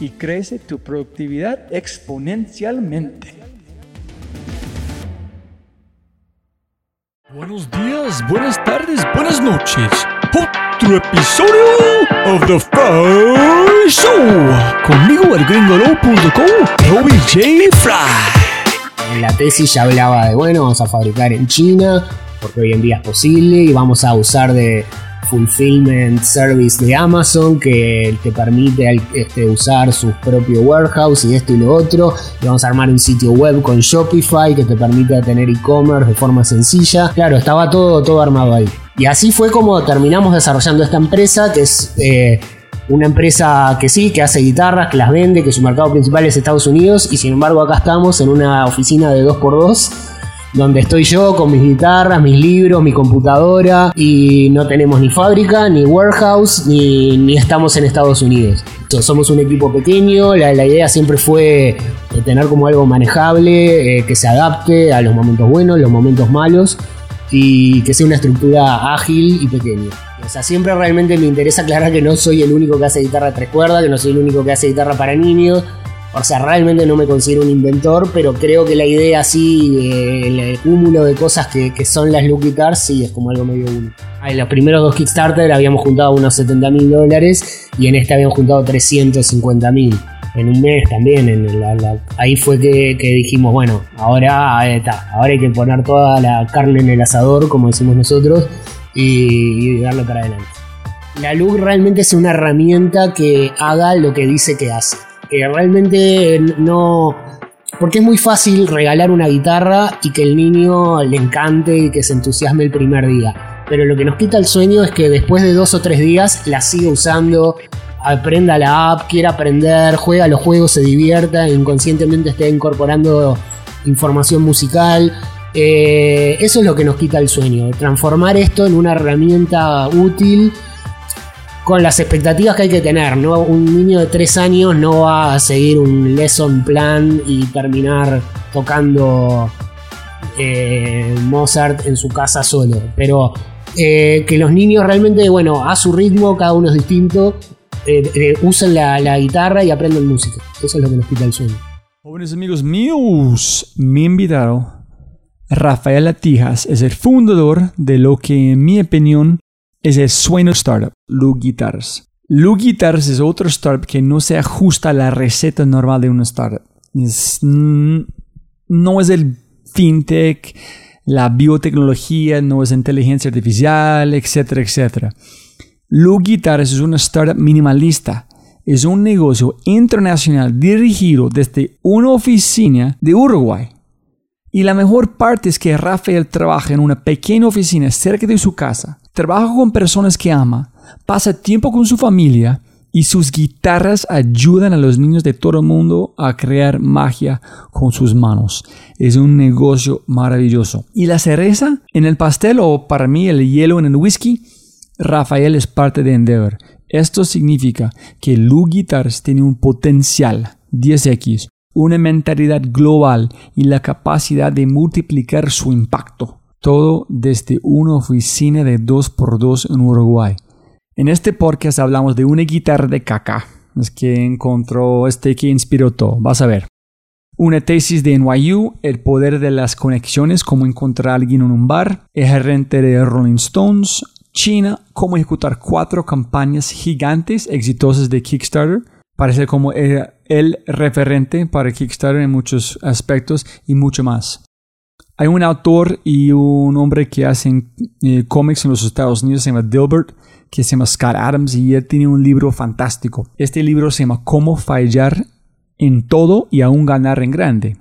y crece tu productividad exponencialmente. Buenos días, buenas tardes, buenas noches. Otro episodio of The Fry Show. Conmigo el gringolo.com, Robbie J. Fry. En la tesis ya hablaba de, bueno, vamos a fabricar en China, porque hoy en día es posible, y vamos a usar de fulfillment service de Amazon que te permite este, usar su propio warehouse y esto y lo otro. Vamos a armar un sitio web con Shopify que te permite tener e-commerce de forma sencilla. Claro, estaba todo, todo armado ahí. Y así fue como terminamos desarrollando esta empresa que es... Eh, una empresa que sí, que hace guitarras, que las vende, que su mercado principal es Estados Unidos y sin embargo acá estamos en una oficina de 2x2 donde estoy yo con mis guitarras, mis libros, mi computadora y no tenemos ni fábrica, ni warehouse, ni, estamos en Estados Unidos. somos un equipo pequeño, la, idea siempre fue eh, tener como algo manejable, eh, que se adapte a los momentos buenos, los momentos malos y que sea una estructura ágil y pequeña. O sea, siempre realmente me interesa aclarar que no soy el único que hace guitarra tres cuerdas, que no soy el único que hace guitarra para niños, o sea, realmente no me considero un inventor, pero creo que la idea así, el cúmulo de cosas que, son las Lucky Cars, sí es como algo medio único. En los primeros dos Kickstarter habíamos juntado unos 70 mil dólares y en este habíamos juntado 350 mil. En un mes también, en ahí fue que, dijimos, bueno, ahora está, ahora hay que poner toda la carne en el asador, como decimos nosotros, y, y darle para adelante. La luz realmente es una herramienta que haga lo que dice que hace que realmente no... Porque es muy fácil regalar una guitarra y que el niño le encante y que se entusiasme el primer día. Pero lo que nos quita el sueño es que después de dos o tres días la siga usando, aprenda la app, quiera aprender, juega los juegos, se divierta, inconscientemente esté incorporando información musical. Eh, eso es lo que nos quita el sueño, transformar esto en una herramienta útil con las expectativas que hay que tener, ¿no? Un niño de 3 años no va a seguir un lesson plan y terminar tocando eh, Mozart en su casa solo. Pero eh, que los niños realmente, bueno, a su ritmo, cada uno es distinto, eh, usen la, guitarra y aprendan música. Eso es lo que nos quita el sueño. Jóvenes amigos míos, mi invitado, Rafael Latijas, es el fundador de lo que, en mi opinión, es el sueño startup, Lu Guitars. Lu Guitars es otro startup que no se ajusta a la receta normal de una startup. no es el fintech, la biotecnología, no es inteligencia artificial, etcétera, etcétera. Lu Guitars es una startup minimalista. Es un negocio internacional dirigido desde una oficina de Uruguay. Y la mejor parte es que Rafael trabaja en una pequeña oficina cerca de su casa, trabaja con personas que ama, pasa tiempo con su familia y sus guitarras ayudan a los niños de todo el mundo a crear magia con sus manos. Es un negocio maravilloso. Y la cereza en el pastel o para mí el hielo en el whisky, Rafael es parte de Endeavor. Esto significa que Lu Guitars tiene un potencial 10x una mentalidad global y la capacidad de multiplicar su impacto. Todo desde una oficina de 2x2 en Uruguay. En este podcast hablamos de una guitarra de caca. Es que encontró este que inspiró todo. Vas a ver. Una tesis de NYU, el poder de las conexiones, cómo encontrar a alguien en un bar, el de Rolling Stones, China, cómo ejecutar cuatro campañas gigantes exitosas de Kickstarter, parece como era el referente para Kickstarter en muchos aspectos y mucho más. Hay un autor y un hombre que hacen eh, cómics en los Estados Unidos, se llama Dilbert, que se llama Scott Adams y él tiene un libro fantástico. Este libro se llama Cómo fallar en todo y aún ganar en grande.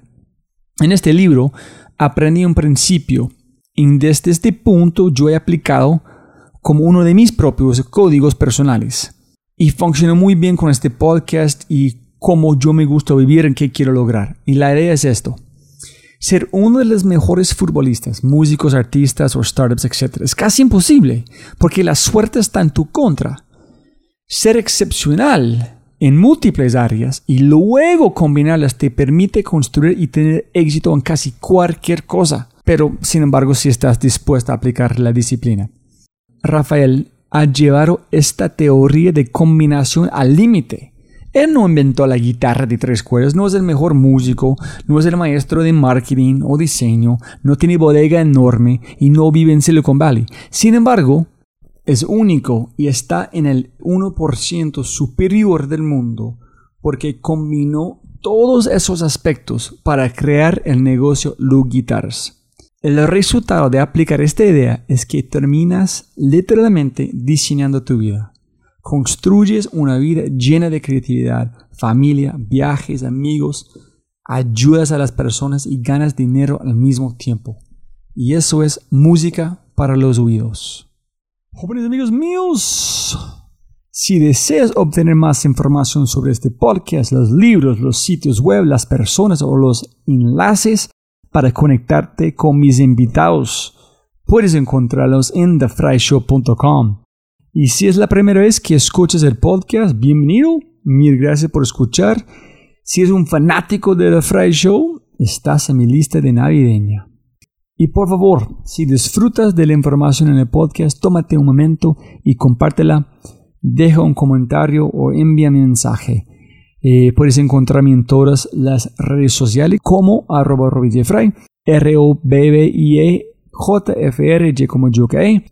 En este libro aprendí un principio y desde este punto yo he aplicado como uno de mis propios códigos personales. Y funcionó muy bien con este podcast y cómo yo me gusta vivir, en qué quiero lograr. Y la idea es esto. Ser uno de los mejores futbolistas, músicos, artistas o startups, etc. es casi imposible, porque la suerte está en tu contra. Ser excepcional en múltiples áreas y luego combinarlas te permite construir y tener éxito en casi cualquier cosa, pero sin embargo si estás dispuesto a aplicar la disciplina. Rafael ha llevado esta teoría de combinación al límite él no inventó la guitarra de tres cuerdas, no es el mejor músico, no es el maestro de marketing o diseño, no tiene bodega enorme y no vive en Silicon Valley. Sin embargo, es único y está en el 1% superior del mundo porque combinó todos esos aspectos para crear el negocio Lu Guitars. El resultado de aplicar esta idea es que terminas literalmente diseñando tu vida. Construyes una vida llena de creatividad, familia, viajes, amigos, ayudas a las personas y ganas dinero al mismo tiempo. Y eso es música para los oídos. Jóvenes amigos míos, si deseas obtener más información sobre este podcast, los libros, los sitios web, las personas o los enlaces para conectarte con mis invitados, puedes encontrarlos en thefryshow.com. Y si es la primera vez que escuchas el podcast, bienvenido. Mil gracias por escuchar. Si es un fanático de The Fry Show, estás en mi lista de navideña. Y por favor, si disfrutas de la información en el podcast, tómate un momento y compártela. Deja un comentario o envía mi mensaje. Eh, puedes encontrarme en todas las redes sociales como arroba R-O-B-B-I-E JFRY como.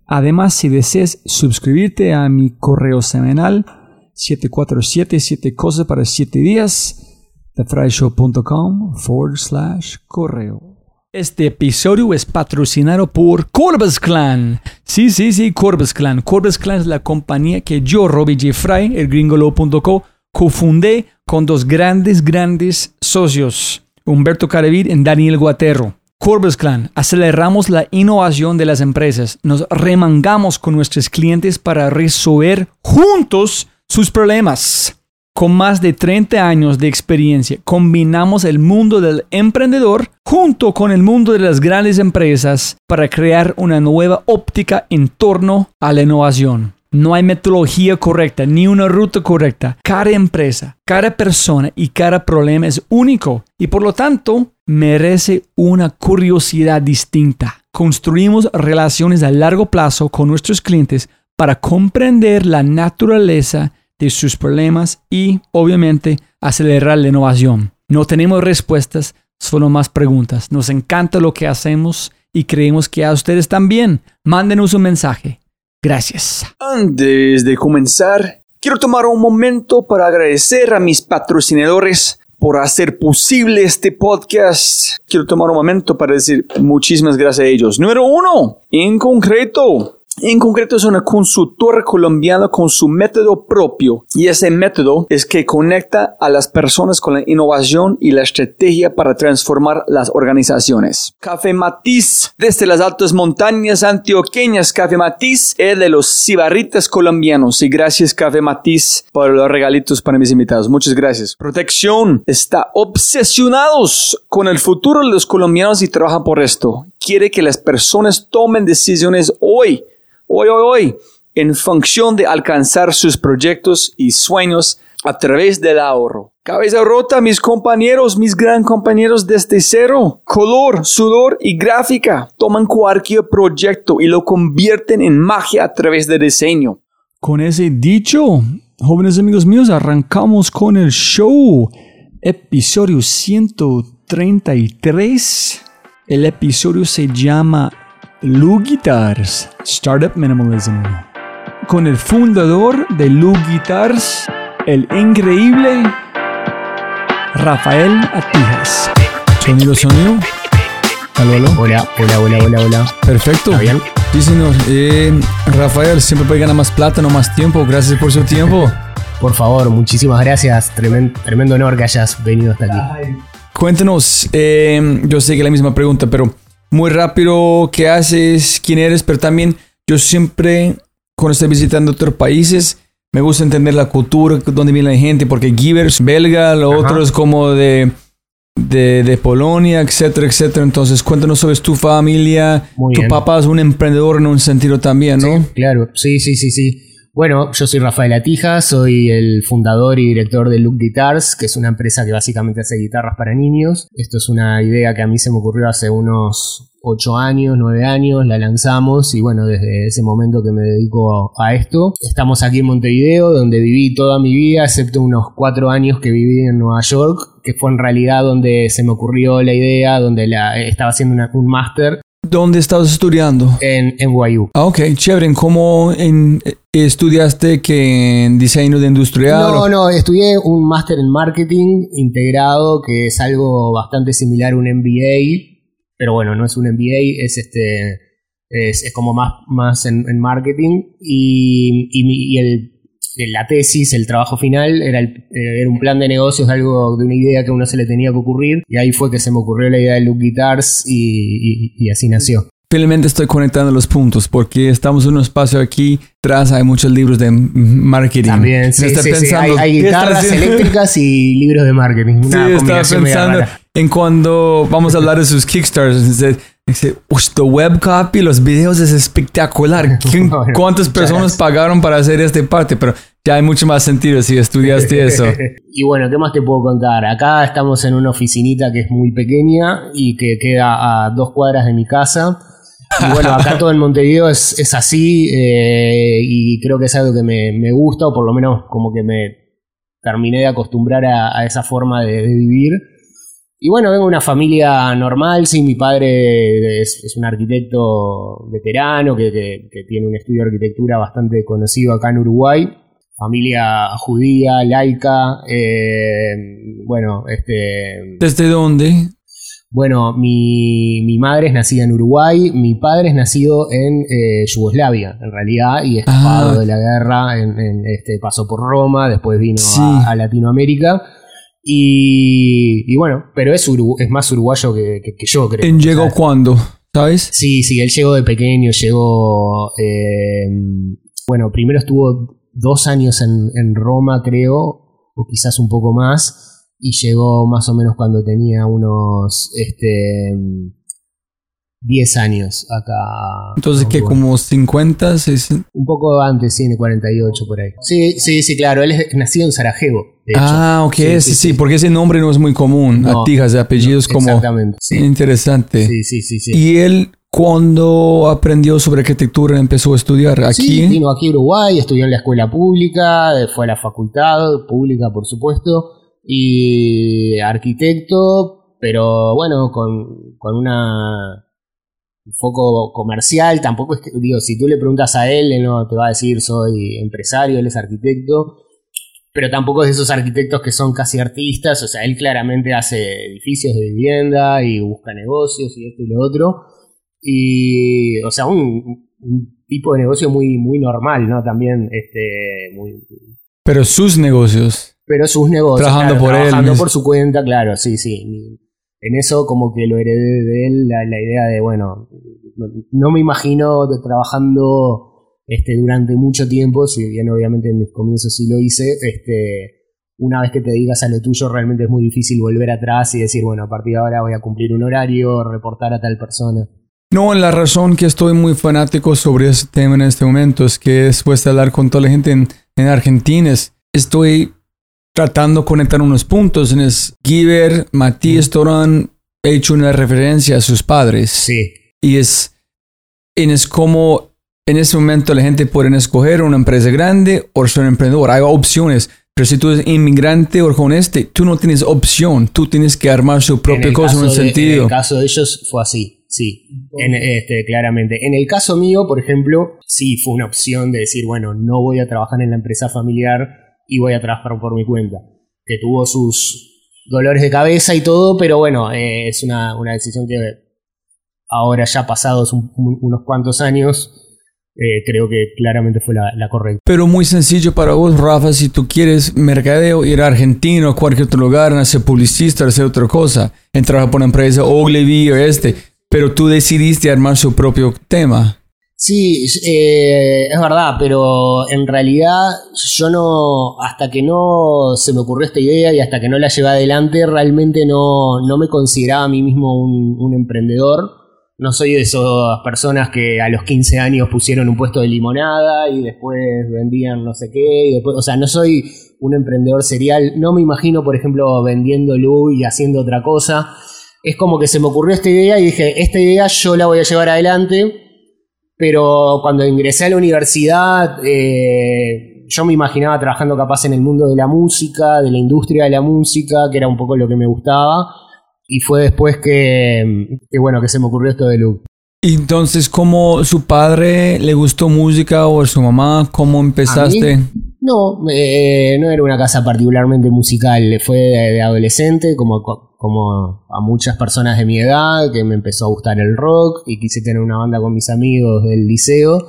Además, si deseas suscribirte a mi correo semanal 747 7 cosas para 7 días, thefryshow.com forward slash correo. Este episodio es patrocinado por Corbus Clan. Sí, sí, sí, Corbus Clan. Corbus Clan es la compañía que yo, Robbie J. Fry, el gringolo.co, cofundé con dos grandes, grandes socios, Humberto Caravid y Daniel Guaterro. Corbus Clan, aceleramos la innovación de las empresas, nos remangamos con nuestros clientes para resolver juntos sus problemas. Con más de 30 años de experiencia, combinamos el mundo del emprendedor junto con el mundo de las grandes empresas para crear una nueva óptica en torno a la innovación. No hay metodología correcta ni una ruta correcta. Cada empresa, cada persona y cada problema es único y por lo tanto merece una curiosidad distinta. Construimos relaciones a largo plazo con nuestros clientes para comprender la naturaleza de sus problemas y, obviamente, acelerar la innovación. No tenemos respuestas, solo más preguntas. Nos encanta lo que hacemos y creemos que a ustedes también. Mándenos un mensaje Gracias. Antes de comenzar, quiero tomar un momento para agradecer a mis patrocinadores por hacer posible este podcast. Quiero tomar un momento para decir muchísimas gracias a ellos. Número uno, en concreto, En concreto es una consultora colombiana con su método propio y ese método es que conecta a las personas con la innovación y la estrategia para transformar las organizaciones. Café Matiz, desde las altas montañas antioqueñas, Café Matiz es de los cibarritas colombianos y gracias Café Matiz por los regalitos para mis invitados. Muchas gracias. Protección está obsesionados con el futuro de los colombianos y trabaja por esto. Quiere que las personas tomen decisiones hoy, hoy, hoy, hoy, en función de alcanzar sus proyectos y sueños a través del ahorro. Cabeza rota, mis compañeros, mis gran compañeros desde cero. Color, sudor y gráfica. Toman cualquier proyecto y lo convierten en magia a través de diseño. Con ese dicho, jóvenes amigos míos, arrancamos con el show. Episodio 133. El episodio se llama Lu Guitars, Startup Minimalism. Con el fundador de Lu Guitars, el increíble Rafael Atijas. Sonido, sonido. Aló, aló. Hola, hola, hola, hola, hola. Perfecto. Sí, señor. Eh, Rafael, siempre puede ganar más plata, no más tiempo. Gracias por su tiempo. Por favor, muchísimas gracias. Tremen- tremendo honor que hayas venido hasta aquí. Cuéntanos, eh, yo sé que es la misma pregunta, pero muy rápido, ¿qué haces? ¿Quién eres? Pero también yo siempre, cuando estoy visitando otros países, me gusta entender la cultura, dónde viene la gente, porque Givers, belga, lo Ajá. otro es como de, de, de Polonia, etcétera, etcétera. Entonces, cuéntanos sobre tu familia. Muy tu bien. papá es un emprendedor en un sentido también, ¿no? Sí, claro, sí, sí, sí, sí. Bueno, yo soy Rafael Atija, soy el fundador y director de Look Guitars, que es una empresa que básicamente hace guitarras para niños. Esto es una idea que a mí se me ocurrió hace unos 8 años, 9 años, la lanzamos y bueno, desde ese momento que me dedico a esto. Estamos aquí en Montevideo, donde viví toda mi vida, excepto unos 4 años que viví en Nueva York, que fue en realidad donde se me ocurrió la idea, donde la, estaba haciendo una- un máster ¿Dónde estás estudiando? en NYU. Ah, ok, chévere. ¿En ¿Cómo en, estudiaste que en diseño de industrial? No, o- no, estudié un máster en marketing integrado, que es algo bastante similar a un MBA, pero bueno, no es un MBA, es este es, es como más, más en, en marketing y, y mi- y el, la tesis, el trabajo final, era, el- eh, era un plan de negocios, algo de una idea que a uno se le tenía que ocurrir, y ahí fue que se me ocurrió la idea de Look Guitars y, y- y así nació. Felizmente estoy conectando los puntos porque estamos en un espacio aquí. Atrás hay muchos libros de marketing. También, sí, sí, Hay, hay ¿qué está guitarras eléctricas y libros de marketing. Una Sí, estaba pensando en cuando vamos a hablar de sus Kickstarters. Dice, dice, "Ush, the web copy, los videos es espectacular. ¿Quién- Bueno, ¿Cuántas personas pagaron para hacer esta parte? Pero ya hay mucho más sentido si estudiaste eso. y bueno, ¿qué más te puedo contar? Acá estamos en una oficinita que es muy pequeña y que queda a dos cuadras de mi casa. Y bueno, acá todo en Montevideo es, es así eh, y creo que es algo que me, me gusta o por lo menos como que me terminé de acostumbrar a, a esa forma de, de vivir. Y bueno, vengo de una familia normal, sí, mi padre es, es un arquitecto veterano que, que- que tiene un estudio de arquitectura bastante conocido acá en Uruguay familia judía, laica, eh, bueno, este, ¿Desde dónde? bueno, mi, mi madre es nacida en Uruguay, mi padre es nacido en eh, Yugoslavia, en realidad, y escapado Ah. de la guerra, en, en, este, pasó por Roma, después vino Sí. a, a Latinoamérica, y, y bueno, pero es, es más uruguayo que, que- que yo, creo. ¿En llegó cuándo? ¿Sabes? Sí, sí, él llegó de pequeño, llegó. eh, bueno, primero estuvo dos años en, en Roma, creo, o quizás un poco más, y llegó más o menos cuando tenía unos. Este. 10 años acá. Entonces, que como 50, 60. Un poco antes, sí, en el 48 por ahí. Sí, sí, sí, claro, él es nacido en Sarajevo, de hecho. Ah, ok, Sí, sí, sí, sí, sí. porque ese nombre no es muy común. No, Atijas de apellidos como Exactamente. Sí, interesante. sí, sí, sí. sí. Y él, cuando aprendió sobre arquitectura, empezó a estudiar aquí. Vino aquí a Uruguay, estudió en la escuela pública, eh, fue a la facultad pública, por supuesto, y arquitecto, pero bueno, con, con una un foco comercial, tampoco es que, digo, si tú le preguntas a él, él no te va a decir soy empresario, él es arquitecto, pero tampoco es de esos arquitectos que son casi artistas, o sea, él claramente hace edificios de vivienda y busca negocios y esto y lo otro, y, o sea, un, un tipo de negocio muy, muy normal, ¿no? También, este, muy, Pero sus negocios. pero sus negocios. Trabajando claro, por él trabajando por su cuenta, claro, sí, sí. En eso como que lo heredé de él, la, idea de, bueno, no, me imagino trabajando este, durante mucho tiempo, si bien obviamente en mis comienzos sí lo hice, este, una vez que te digas a lo tuyo realmente es muy difícil volver atrás y decir, bueno, a partir de ahora voy a cumplir un horario, reportar a tal persona. No, la razón que estoy muy fanático sobre este tema en este momento es que después de hablar con toda la gente en, en Argentina, es- estoy tratando de conectar unos puntos. En es Giver, Matías Torán, he hecho una referencia a sus padres. Sí, Y es, en es como en ese momento la gente puede escoger una empresa grande o ser un emprendedor. Hay opciones. Pero si tú eres inmigrante o con este, tú no tienes opción. Tú tienes que armar su propia el cosa en un caso de- sentido. En el caso de ellos fue así, sí, en, este, claramente. En el caso mío, por ejemplo, sí fue una opción de decir, bueno, no voy a trabajar en la empresa familiar y voy a trabajar por mi cuenta. Que tuvo sus dolores de cabeza y todo, pero bueno, eh, es una, una decisión que ahora ya pasados un- un- unos cuantos años, eh, creo que claramente fue la, la correcta. Pero muy sencillo para vos, Rafa, si tú quieres mercadeo, ir a Argentina o cualquier otro lugar, a ser publicista, hacer otra cosa, entrar por una empresa Ogilvy o este, pero tú decidiste armar su propio tema. Sí, eh, es verdad, pero en realidad yo no, hasta que no se me ocurrió esta idea y hasta que no la llevé adelante, realmente no, no me consideraba a mí mismo un, un emprendedor. No soy de esas personas que a los 15 años pusieron un puesto de limonada y después vendían no sé qué. Y después, o sea, no soy un emprendedor serial. No me imagino, por ejemplo, vendiéndolo y haciendo otra cosa. Es como que se me ocurrió esta idea y dije, esta idea yo la voy a llevar adelante pero cuando ingresé a la universidad, eh, yo me imaginaba trabajando capaz en el mundo de la música, de la industria de la música, que era un poco lo que me gustaba. Y fue después que, que, bueno, que se me ocurrió esto de. Y Entonces, ¿cómo su padre le gustó música o su mamá? ¿Cómo empezaste? No, eh, no era una casa particularmente musical, fue de, de adolescente, como, como a muchas personas de mi edad, que me empezó a gustar el rock y quise tener una banda con mis amigos del liceo.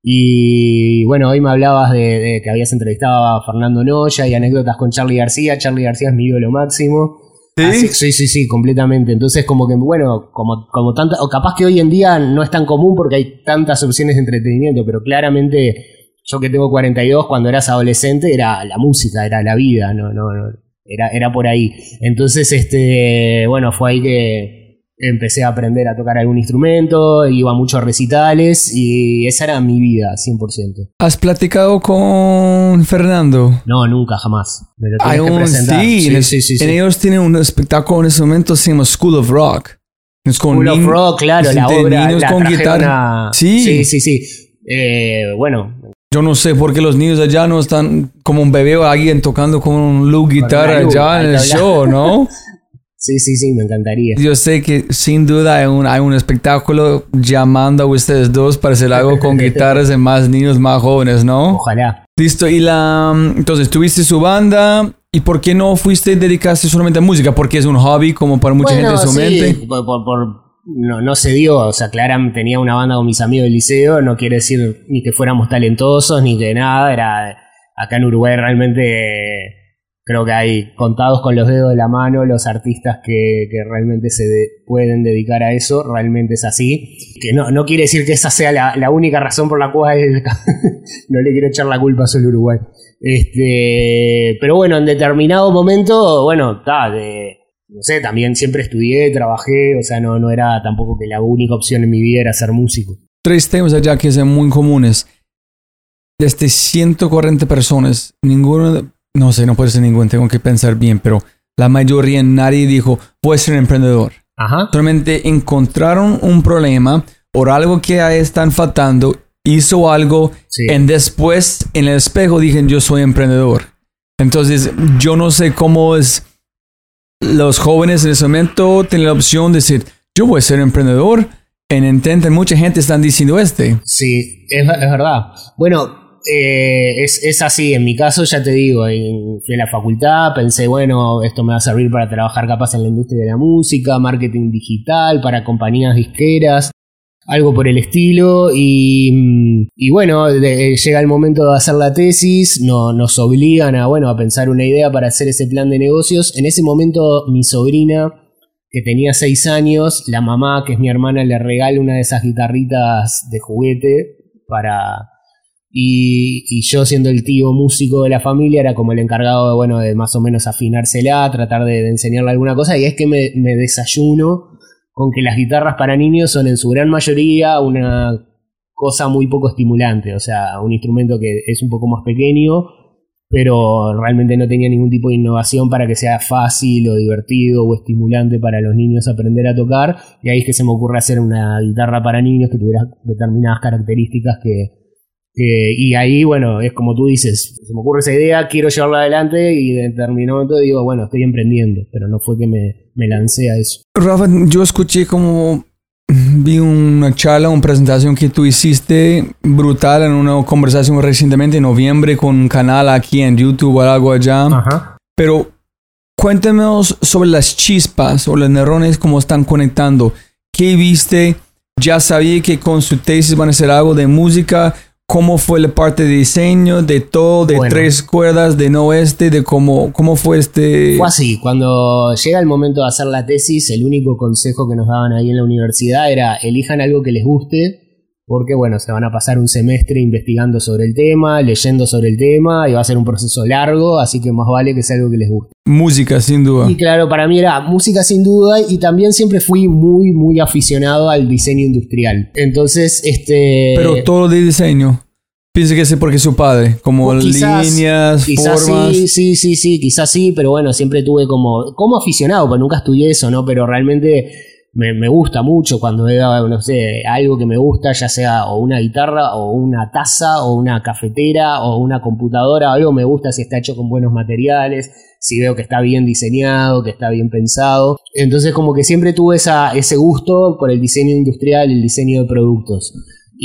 Y bueno, hoy me hablabas de, de que habías entrevistado a Fernando Noya y anécdotas con Charlie García. Charlie García es mi ídolo máximo. ¿Sí? Así- sí, sí, sí, completamente. Entonces, como que, bueno, como, como tanta, o capaz que hoy en día no es tan común porque hay tantas opciones de entretenimiento, pero claramente yo que tengo 42, cuando eras adolescente, era la música, era la vida, no, no, no, era, era por ahí. Entonces, este, bueno, fue ahí que empecé a aprender a tocar algún instrumento, iba mucho a recitales y esa era mi vida, 100%. ¿Has platicado con Fernando? No, nunca, jamás. Me lo Hay que un, presentar. sí, Sí, en, sí, en ellos tienen un espectáculo en ese momento se llama School of Rock. Es con School of Rock, claro, la obra. niños la con guitarra. Sí. sí, sí. sí. Eh, bueno, Yo no sé por qué los niños allá no están como un bebé o alguien tocando con un loop guitarra una luz, allá en el hablar. show, ¿no? sí, sí, sí, me encantaría. Yo sé que sin duda hay un, hay un espectáculo llamando a ustedes dos para hacer algo con guitarras de más niños más jóvenes, ¿no? Ojalá. Listo, y la... Entonces, tuviste su banda y ¿por qué no fuiste y dedicaste solamente a música? Porque es un hobby como para mucha Bueno, gente en su sí, mente. por- por- por- no, no se dio, o sea, claramente tenía una banda con mis amigos del liceo, no quiere decir ni que fuéramos talentosos, ni que nada, era acá en Uruguay realmente creo que hay contados con los dedos de la mano los artistas que, que realmente se de- pueden dedicar a eso, realmente es así. Que no, no quiere decir que esa sea la, la única razón por la cual no le quiero echar la culpa solo Uruguay. Este, pero bueno, en determinado momento, bueno, está, de, no sé, también siempre estudié, trabajé, o sea, no, no era tampoco que la única opción en mi vida era ser músico. Tres temas allá que son muy comunes. Desde 140 personas, ninguno, no sé, no puede ser ninguno, tengo que pensar bien, pero la mayoría, nadie dijo, voy a ser emprendedor. Ajá. Solamente encontraron un problema o algo que están faltando, hizo algo, Sí. y después en el espejo dije, yo soy emprendedor. Entonces, yo no sé cómo es los jóvenes en ese momento tienen la opción de decir, yo voy a ser emprendedor. En intentan, mucha gente están diciendo este. Sí, es, verdad. Bueno, eh, es, es así. En mi caso, ya te digo, en- fui a la facultad, pensé, bueno, esto me va a servir para trabajar capaz en la industria de la música, marketing digital, para compañías disqueras. Algo por el estilo y, y bueno, de- llega el momento de hacer la tesis, no, nos obligan a, bueno, a pensar una idea para hacer ese plan de negocios. En ese momento mi sobrina, que tenía seis años, la mamá, que es mi hermana, le regala una de esas guitarritas de juguete para... Y, yo siendo el tío músico de la familia era como el encargado de, bueno, de más o menos afinársela, tratar de, enseñarle alguna cosa y es que me desayuno con que las guitarras para niños son en su gran mayoría una cosa muy poco estimulante, o sea, un instrumento que es un poco más pequeño, pero realmente no tenía ningún tipo de innovación para que sea fácil o divertido o estimulante para los niños aprender a tocar, y ahí es que se me ocurre hacer una guitarra para niños que tuviera determinadas características que... que- y ahí, bueno, es como tú dices, se me ocurre esa idea, quiero llevarla adelante y en determinado momento digo, bueno, estoy emprendiendo, pero no fue que me, me lancé a eso. Rafa, yo escuché como vi una charla, una presentación que tú hiciste brutal en una conversación recientemente en noviembre con un canal aquí en YouTube o algo allá. Ajá. Pero cuéntanos sobre las chispas o los neurones, cómo están conectando. ¿Qué viste? Ya sabía que con su tesis van a hacer algo de música. ¿Cómo fue la parte de diseño, de todo, de Bueno. tres cuerdas, de no este, de cómo, cómo fue este... Fue así, cuando llega el momento de hacer la tesis, el único consejo que nos daban ahí en la universidad era elijan algo que les guste, porque bueno, se van a pasar un semestre investigando sobre el tema, leyendo sobre el tema, y va a ser un proceso largo, así que más vale que sea algo que les guste. Música, sin duda. Y claro, para mí era música sin duda, y también siempre fui muy, muy aficionado al diseño industrial. Entonces, este... Pero todo de diseño. Piensa que es porque es su padre, como O quizás- líneas, Quizás formas. sí, sí, sí, sí, quizás sí, pero bueno, siempre tuve como, como aficionado, pues nunca estudié eso, ¿no? Pero realmente me, me gusta mucho cuando veo, no sé, algo que me gusta, ya sea o una guitarra, o una taza, o una cafetera, o una computadora, algo me gusta si está hecho con buenos materiales, si veo que está bien diseñado, que está bien pensado. Entonces como que siempre tuve esa, ese gusto por el diseño industrial, el diseño de productos.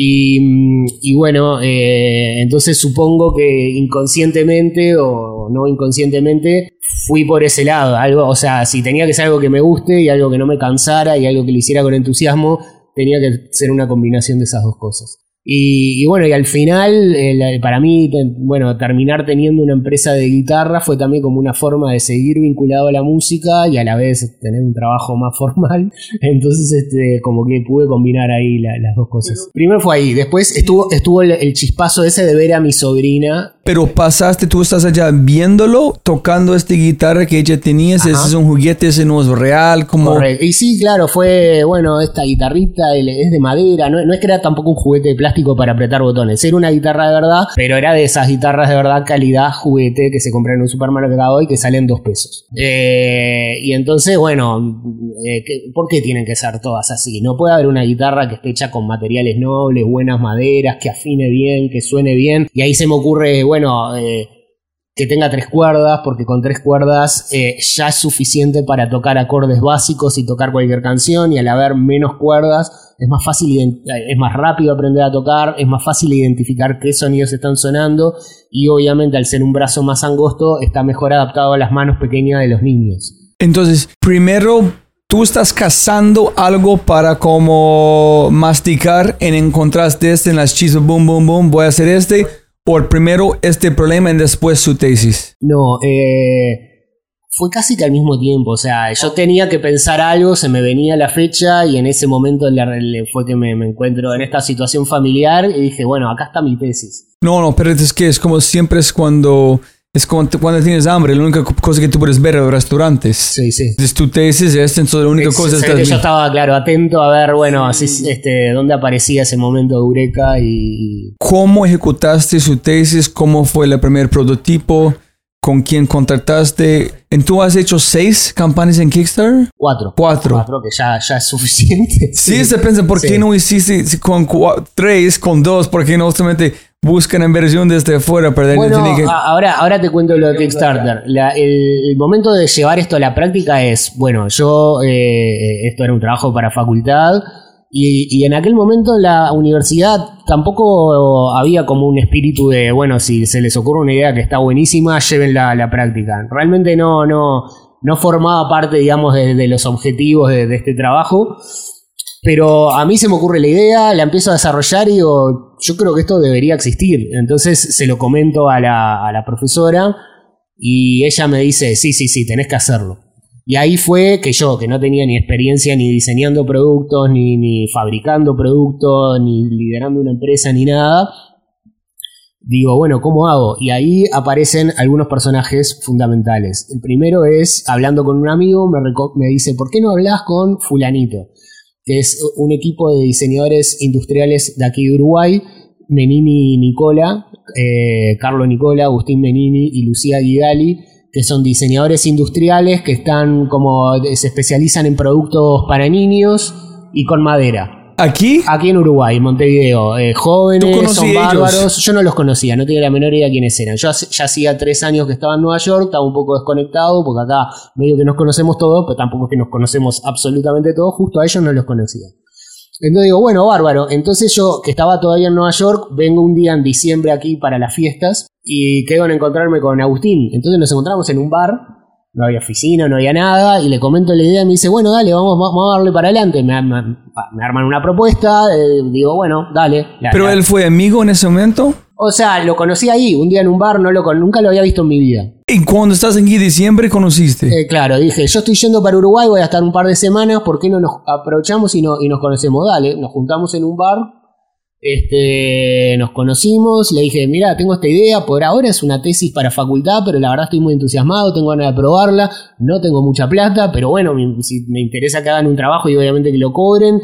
Y, bueno, eh, entonces supongo que inconscientemente o no inconscientemente fui por ese lado. Algo, o sea, si tenía que ser algo que me guste y algo que no me cansara y algo que lo hiciera con entusiasmo, tenía que ser una combinación de esas dos cosas. Y, y bueno, y al final, la- para mí, bueno, terminar teniendo una empresa de guitarra fue también como una forma de seguir vinculado a la música y a la vez tener un trabajo más formal. Entonces, este, como que pude combinar ahí la- las dos cosas. Primero fue ahí, después estuvo, estuvo el, el chispazo ese de ver a mi sobrina. Pero pasaste, tú estás allá viéndolo, tocando esta guitarra que ella tenía. Ese es un juguete, ese no es real. Como... Correcto. Y sí, claro, fue, bueno, esta guitarrita el- es de madera, no, no es que era tampoco un juguete de plástico para apretar botones, era una guitarra de verdad, pero era de esas guitarras de verdad calidad juguete que se compran en un supermercado y que salen dos pesos. Eh, y entonces, bueno, eh, ¿qué- ¿por qué tienen que ser todas así? No puede haber una guitarra que esté hecha con materiales nobles, buenas maderas, que afine bien, que suene bien, y ahí se me ocurre, bueno, eh, que tenga tres cuerdas, porque con tres cuerdas eh, ya es suficiente para tocar acordes básicos y tocar cualquier canción, y al haber menos cuerdas es más fácil, ident- es más rápido aprender a tocar, es más fácil identificar qué sonidos están sonando, y obviamente al ser un brazo más angosto está mejor adaptado a las manos pequeñas de los niños. Entonces, primero, tú estás cazando algo para como masticar en encontraste este en las chispas, boom, boom, boom, voy a hacer este. O primero este problema y después su tesis. No, eh, fue casi que al mismo tiempo. O sea, yo tenía que pensar algo, se me venía la fecha y en ese momento fue que me, me encuentro en esta situación familiar y dije, bueno, acá está mi tesis. No, no, pero es que es como siempre es cuando es cuando, cuando tienes hambre, la única cosa que tú puedes ver en los restaurantes. Sí, sí. Es tu tesis, es entonces la única Se- cosa es que yo estaba, claro, atento a ver, bueno, así, este, dónde aparecía ese momento de Eureka y... ¿Cómo ejecutaste su tesis? ¿Cómo fue el primer prototipo? ¿Con quién contrataste? ¿En tú has hecho seis campañas en Kickstarter? Cuatro. Cuatro. Cuatro, que ya, ya es suficiente. Sí, se piensa, ¿por Sí. qué no hiciste con cua- tres, con dos? ¿Por qué no solamente buscan inversión desde afuera? Pero Bueno, tiene que- ahora, ahora te cuento lo de Kickstarter. La- el, el momento de llevar esto a la práctica es, bueno, yo, eh, esto era un trabajo para facultad y, y en aquel momento en la universidad tampoco había como un espíritu de, bueno, si se les ocurre una idea que está buenísima, llévenla a la práctica. Realmente no, no, no formaba parte, digamos, de, de los objetivos de, de este trabajo. Pero a mí se me ocurre la idea, la empiezo a desarrollar y digo, yo creo que esto debería existir. Entonces se lo comento a la, profesora y ella me dice, sí, sí, sí, tenés que hacerlo. Y ahí fue que yo, que no tenía ni experiencia ni diseñando productos, ni, fabricando productos, ni liderando una empresa, ni nada, digo, bueno, ¿cómo hago? Y ahí aparecen algunos personajes fundamentales. El primero es, hablando con un amigo, me dice, ¿por qué no hablas con fulanito? Que es un equipo de diseñadores industriales de aquí de Uruguay, Menini Nicola, eh, Carlo Nicola, Agustín Menini y Lucía Guidali, que son diseñadores industriales que están como se especializan en productos para niños y con madera. ¿Aquí? Aquí en Uruguay, en Montevideo. Eh, jóvenes, son bárbaros. Yo no los conocía, no tenía la menor idea quiénes eran. Yo ya hacía tres años que estaba en Nueva York, estaba un poco desconectado, porque acá medio que nos conocemos todos, pero tampoco es que nos conocemos absolutamente todos, justo a ellos no los conocía. Entonces digo, bueno, bárbaro. Entonces yo, que estaba todavía en Nueva York, vengo un día en diciembre aquí para las fiestas y quedo en encontrarme con Agustín. Entonces nos encontramos en un bar, no había oficina, no había nada, y le comento la idea y me dice, bueno, dale, vamos, vamos a darle para adelante. Me, arman una propuesta, eh, digo, bueno, dale. ¿Pero él fue amigo en ese momento? O sea, lo conocí ahí, un día en un bar, no lo, nunca lo había visto en mi vida. ¿Y cuando estás aquí diciembre conociste? Eh, claro, dije, yo estoy yendo para Uruguay, voy a estar un par de semanas, ¿por qué no nos aprovechamos y, no, y nos conocemos? Dale, nos juntamos en un bar, este, nos conocimos, le dije, mira, tengo esta idea, por ahora es una tesis para facultad, pero la verdad estoy muy entusiasmado, tengo ganas de probarla, no tengo mucha plata, pero bueno, si me interesa que hagan un trabajo y obviamente que lo cobren,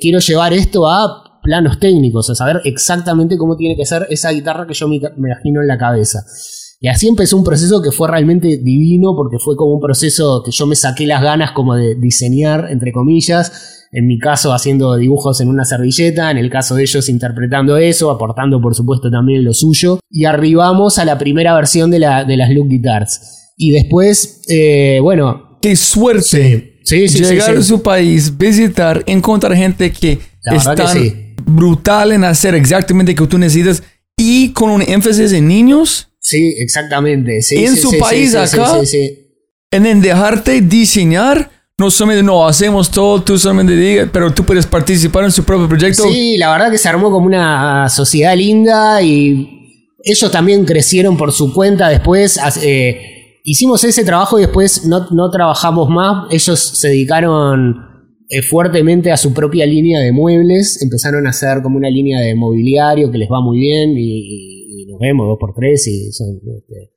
quiero llevar esto a planos técnicos, a saber exactamente cómo tiene que ser esa guitarra que yo me, imagino en la cabeza. Y así empezó un proceso que fue realmente divino porque fue como un proceso que yo me saqué las ganas como de diseñar, entre comillas. En mi caso haciendo dibujos en una servilleta, en el caso de ellos interpretando eso, aportando por supuesto también lo suyo. Y arribamos a la primera versión de, la, de las Look Guitars. Y después, eh, bueno... ¡Qué suerte! Sí, sí, Llegar a su país, visitar, encontrar gente que están brutal en hacer exactamente lo que tú necesitas y con un énfasis en niños. Sí, exactamente. en su país acá. En dejarte diseñar. No solamente no hacemos todo, tú solamente digas, pero tú puedes participar en su propio proyecto. Sí, la verdad que se armó como una sociedad linda y ellos también crecieron por su cuenta después. Eh, hicimos ese trabajo y después no, no trabajamos más. Ellos se dedicaron eh, fuertemente a su propia línea de muebles, empezaron a hacer como una línea de mobiliario que les va muy bien y, nos vemos dos por tres y son, este,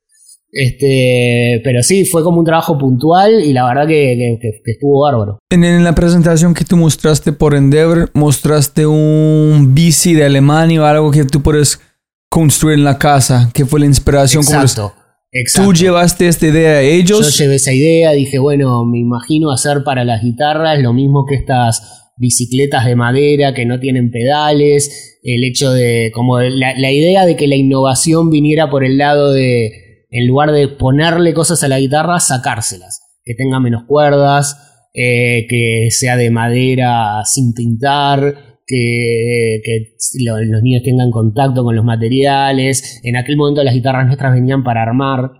este, pero sí, fue como un trabajo puntual y la verdad que, estuvo bárbaro. En, la presentación que tú mostraste por Endeavor, mostraste un bici de Alemania o algo que tú puedes construir en la casa, que fue la inspiración. Exacto. Tú llevaste esta idea a ellos. Yo llevé esa idea, dije, bueno, me imagino hacer para las guitarras lo mismo que estas bicicletas de madera que no tienen pedales, el hecho de, como la, idea de que la innovación viniera por el lado de, en lugar de ponerle cosas a la guitarra, sacárselas, que tenga menos cuerdas, eh, que sea de madera sin pintar, que, los niños tengan contacto con los materiales. En aquel momento las guitarras nuestras venían para armar.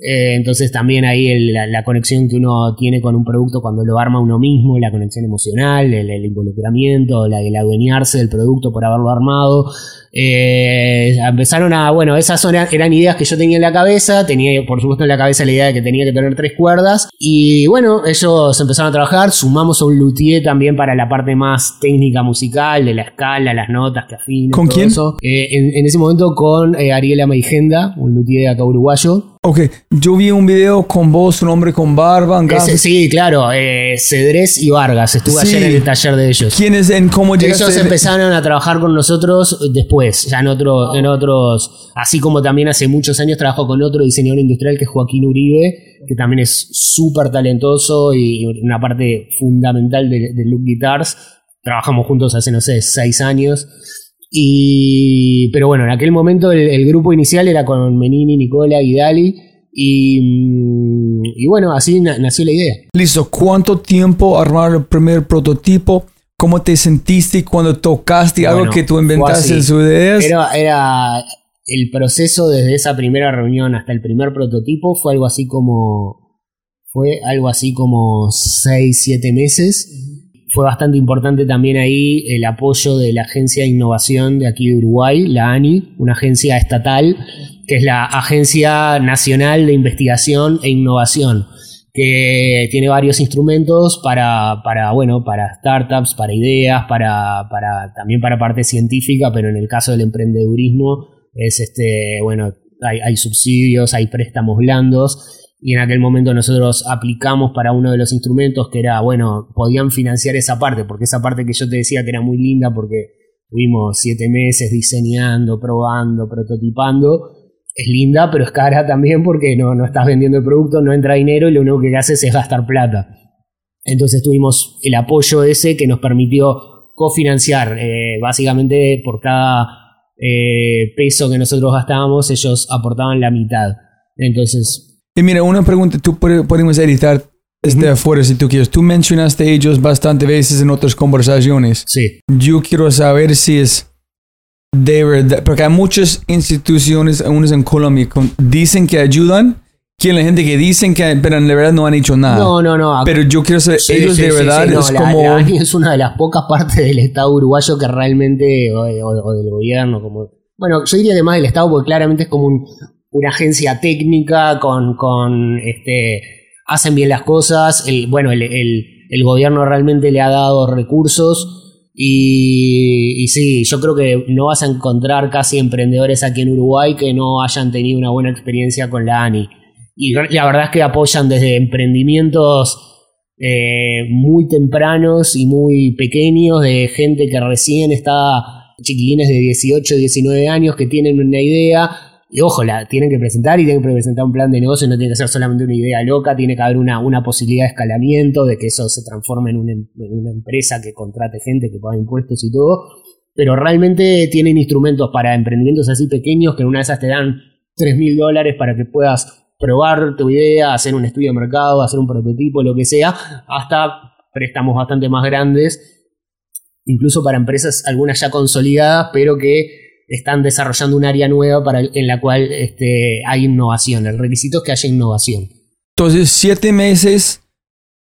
Eh, entonces también ahí la, conexión que uno tiene con un producto cuando lo arma uno mismo, la conexión emocional, el, involucramiento, la, el adueñarse del producto por haberlo armado. Eh, empezaron a, bueno, esas eran ideas que yo tenía en la cabeza, tenía por supuesto en la cabeza la idea de que tenía que tener tres cuerdas y bueno, ellos empezaron a trabajar, sumamos a un luthier también para la parte más técnica musical, de la escala, las notas que afinan. ¿Con quién? Eh, en, ese momento con eh, Ariela Meigenda, un luthier de acá uruguayo. Ok, yo vi un video con vos, un hombre con barba. sí, claro, eh, Cedrés y Vargas. Estuve ayer en el taller de ellos. ¿Quiénes en cómo llegaste? Ellos empezaron a trabajar con nosotros después, ya en, otro, en otros, así como también hace muchos años trabajó con otro diseñador industrial que es Joaquín Uribe, que también es súper talentoso y una parte fundamental de, de Guitars. Trabajamos juntos hace, no sé, seis años. Y, pero bueno, en aquel momento el, grupo inicial era con Menini, Nicola y Dali. Y, y bueno, así nació la idea. Listo, ¿cuánto tiempo armar el primer prototipo? ¿Cómo te sentiste cuando tocaste algo que tú inventaste en sus ideas? Era, era el proceso desde esa primera reunión hasta el primer prototipo fue algo así como fue algo así como 6, 7 meses. Fue bastante importante también ahí el apoyo de la Agencia de Innovación de aquí de Uruguay, la ANI, una agencia estatal, que es la Agencia Nacional de Investigación e Innovación, que tiene varios instrumentos para, para bueno, para startups, para ideas, para, para, también para parte científica, pero en el caso del emprendedurismo es este, bueno, hay, subsidios, hay préstamos blandos y en aquel momento nosotros aplicamos para uno de los instrumentos que era, bueno, podían financiar esa parte, porque esa parte que yo te decía que era muy linda porque tuvimos siete meses diseñando, probando, prototipando, es linda, pero es cara también porque no, no estás vendiendo el producto, no entra dinero y lo único que haces es gastar plata. Entonces tuvimos el apoyo ese que nos permitió cofinanciar, eh, básicamente por cada eh, peso que nosotros gastábamos, ellos aportaban la mitad. Entonces y mira, una pregunta, tú podemos editar desde afuera si tú quieres. Tú mencionaste ellos bastante veces en otras conversaciones. Sí. Yo quiero saber si es de verdad, porque hay muchas instituciones, unos en Colombia, dicen que ayudan, que hay gente que dicen que, pero en verdad no han hecho nada. No, no, no. Pero yo quiero saber, ellos de verdad es como... es una de las pocas partes del Estado uruguayo que realmente, o, o, del gobierno, como... Bueno, yo diría además del Estado porque claramente es como un, una agencia técnica con, con este, hacen bien las cosas, el, bueno, el, el, gobierno realmente le ha dado recursos y, sí, yo creo que no vas a encontrar casi emprendedores aquí en Uruguay que no hayan tenido una buena experiencia con la ANI. Y la verdad es que apoyan desde emprendimientos eh, muy tempranos y muy pequeños de gente que recién está, chiquilines de 18, 19 años que tienen una idea y ojo, la tienen que presentar y tienen que presentar un plan de negocio, no tiene que ser solamente una idea loca, tiene que haber una, una posibilidad de escalamiento, de que eso se transforme en una, en una empresa que contrate gente, que pague impuestos y todo. Pero realmente tienen instrumentos para emprendimientos así pequeños que en una de esas te dan 3 mil dólares para que puedas probar tu idea, hacer un estudio de mercado, hacer un prototipo, lo que sea, hasta préstamos bastante más grandes, incluso para empresas algunas ya consolidadas, pero que están desarrollando un área nueva para, en la cual este, hay innovación. El requisito es que haya innovación. Entonces, siete meses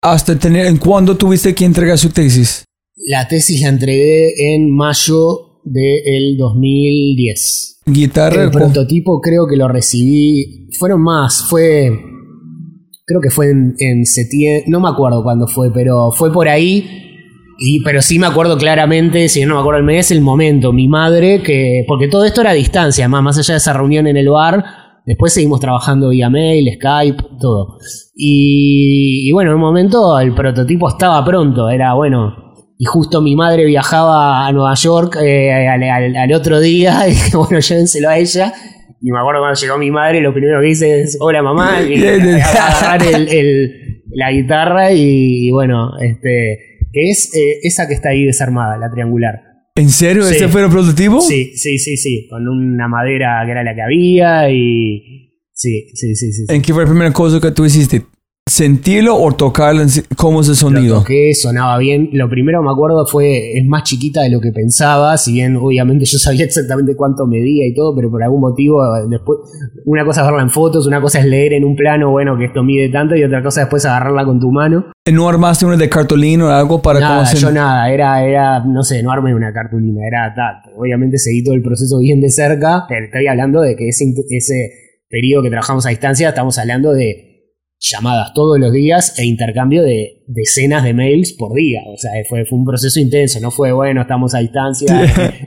hasta tener... ¿En cuándo tuviste que entregar su tesis? La tesis la entregué en mayo del 2010. ¿Guitarra? El prototipo creo que lo recibí... Fueron más, fue... Creo que fue en, en septiembre, no me acuerdo cuándo fue, pero fue por ahí y, pero sí me acuerdo claramente, si no me acuerdo el mes, el momento. Mi madre, que. Porque todo esto era a distancia, más, más allá de esa reunión en el bar. Después seguimos trabajando vía mail, Skype, todo. Y, bueno, en un momento el prototipo estaba pronto, era bueno. Y justo mi madre viajaba a Nueva York eh, al, otro día, y dije, bueno, llévenselo a ella. Y me acuerdo cuando llegó mi madre, lo primero que hice es, hola mamá, y agarrar la guitarra y bueno, este que es eh, esa que está ahí desarmada, la triangular. ¿En serio? ¿Ese fue el prototipo? Sí, sí, sí, sí, con una madera que era la que había y... Sí, sí, sí, sí. ¿En qué fue la primera cosa que tú hiciste? Sentirlo o tocarlo, cómo es el sonido. Lo toqué, sonaba bien. Lo primero me acuerdo fue, es más chiquita de lo que pensaba, si bien obviamente yo sabía exactamente cuánto medía y todo, pero por algún motivo después, una cosa es verla en fotos, una cosa es leer en un plano, bueno, que esto mide tanto, y otra cosa después agarrarla con tu mano. ¿No armaste una de cartulina o algo para Nada, yo nada, era, era, no sé, no armé una cartulina, era tal. Obviamente seguí todo el proceso bien de cerca, pero estoy hablando de que ese, ese periodo que trabajamos a distancia, estamos hablando de llamadas todos los días e intercambio de decenas de mails por día. O sea, fue, fue un proceso intenso, no fue, bueno, estamos a distancia,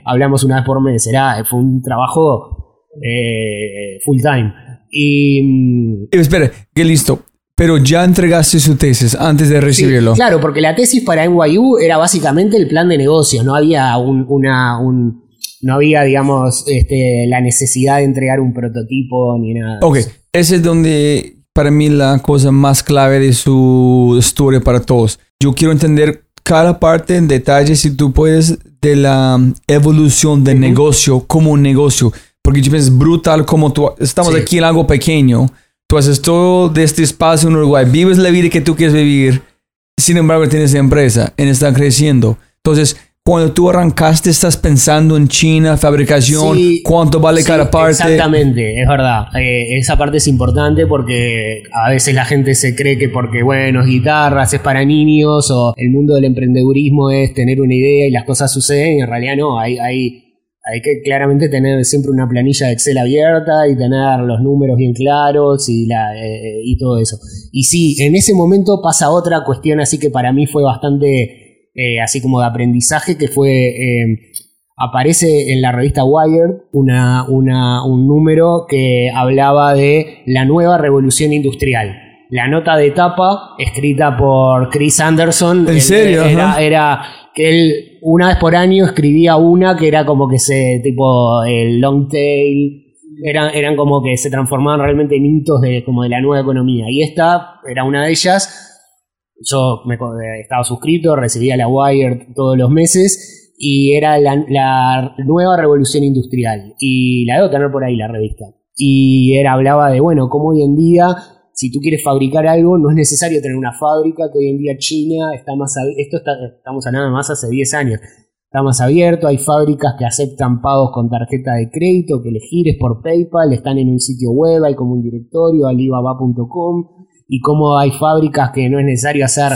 hablamos una vez por mes, era, fue un trabajo eh, full time. Y... Mm, espera, que listo. Pero ya entregaste su tesis antes de recibirlo. claro, porque la tesis para NYU era básicamente el plan de negocio, no había un, una, un, no había, digamos, este, la necesidad de entregar un prototipo ni nada. Ok, ese es donde para mí la cosa más clave de su historia para todos. Yo quiero entender cada parte en detalle, si tú puedes, de la evolución del negocio como un negocio. Porque yo pienso, es brutal como tú, estamos aquí en algo pequeño, tú haces todo de este espacio en Uruguay, vives la vida que tú quieres vivir, sin embargo tienes la empresa, y está creciendo. Entonces, cuando tú arrancaste estás pensando en China, fabricación, Sí, cuánto vale sí, cada parte. Exactamente, es verdad. Eh, esa parte es importante porque a veces la gente se cree que porque, bueno, es guitarras, es para niños o el mundo del emprendedurismo es tener una idea y las cosas suceden en realidad no, hay, hay, hay que claramente tener siempre una planilla de Excel abierta y tener los números bien claros y, la, eh, y todo eso. Y sí, en ese momento pasa otra cuestión así que para mí fue bastante eh, así como de aprendizaje que fue... eh, aparece en la revista Wired una, una- un número que hablaba de la nueva revolución industrial. La nota de tapa, escrita por Chris Anderson. ¿En serio? Era que él una vez por año escribía una que era como que se, tipo, el long tail. Eran, eran como que se transformaban realmente en hitos de, como de la nueva economía. Y esta era una de ellas. Yo me, eh, estaba suscrito, recibía la Wired todos los meses y era la, nueva revolución industrial. Y la debo tener por ahí la revista. Y era, hablaba de, bueno, cómo hoy en día, si tú quieres fabricar algo, no es necesario tener una fábrica, que hoy en día China está más... ab- Esto está, estamos hablando más hace 10 años. Está más abierto, hay fábricas que aceptan pagos con tarjeta de crédito, que elegir es por PayPal, están en un sitio web, hay como un directorio, alibaba.com, y como hay fábricas que no es necesario hacer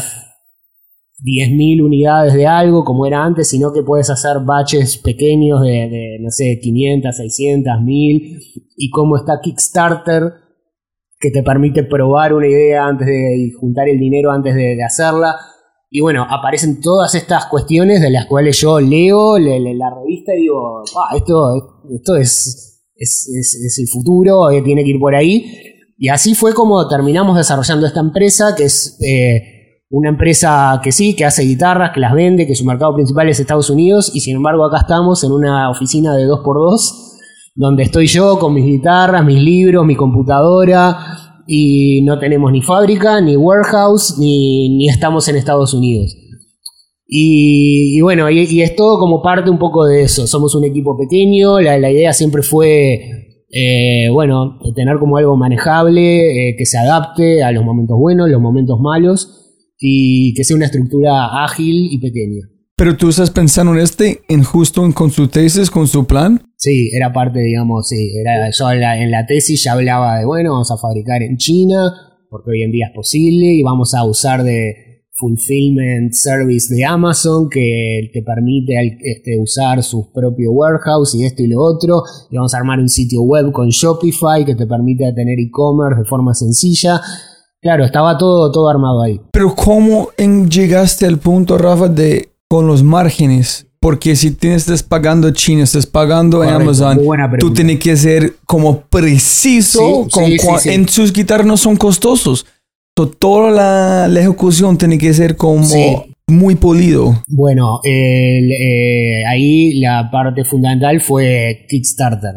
10.000 unidades de algo como era antes, sino que puedes hacer batches pequeños de, no sé, 500, 600, 1000, y cómo está Kickstarter, que te permite probar una idea antes de y juntar el dinero antes de, hacerla. Y bueno, aparecen todas estas cuestiones de las cuales yo leo le- la revista y digo, "Ah, esto, esto es, es, es- es el futuro, eh, tiene que ir por ahí. Y así fue como terminamos desarrollando esta empresa, que es eh, una empresa que sí, que hace guitarras, que las vende, que su mercado principal es Estados Unidos, y sin embargo acá estamos en una oficina de 2x2, donde estoy yo con mis guitarras, mis libros, mi computadora, y no tenemos ni fábrica, ni warehouse, ni, ni estamos en Estados Unidos. Y, bueno, y, es todo como parte un poco de eso. Somos un equipo pequeño, la idea siempre fue, eh, bueno, tener como algo manejable, eh, que se adapte a los momentos buenos, los momentos malos, y que sea una estructura ágil y pequeña. Pero tú estás pensando en este, en justo en con su tesis, con su plan. Sí, era parte, digamos, sí. Era, yo en la, en la tesis ya hablaba de, bueno, vamos a fabricar en China, porque hoy en día es posible, y vamos a usar de fulfillment service de Amazon que te permite este, usar su propio warehouse y esto y lo otro. Y vamos a armar un sitio web con Shopify que te permite tener e-commerce de forma sencilla. Claro, estaba todo, todo armado ahí. Pero ¿cómo en- llegaste al punto, Rafa, de con los márgenes? Porque si tienes, estás pagando China, estás pagando en Amazon, tú tienes que ser como preciso Sí, con sí. en sus guitarras no son costosos. So, toda la, la ejecución tiene que ser como Sí. muy polido. Bueno, el, eh, ahí la parte fundamental fue Kickstarter.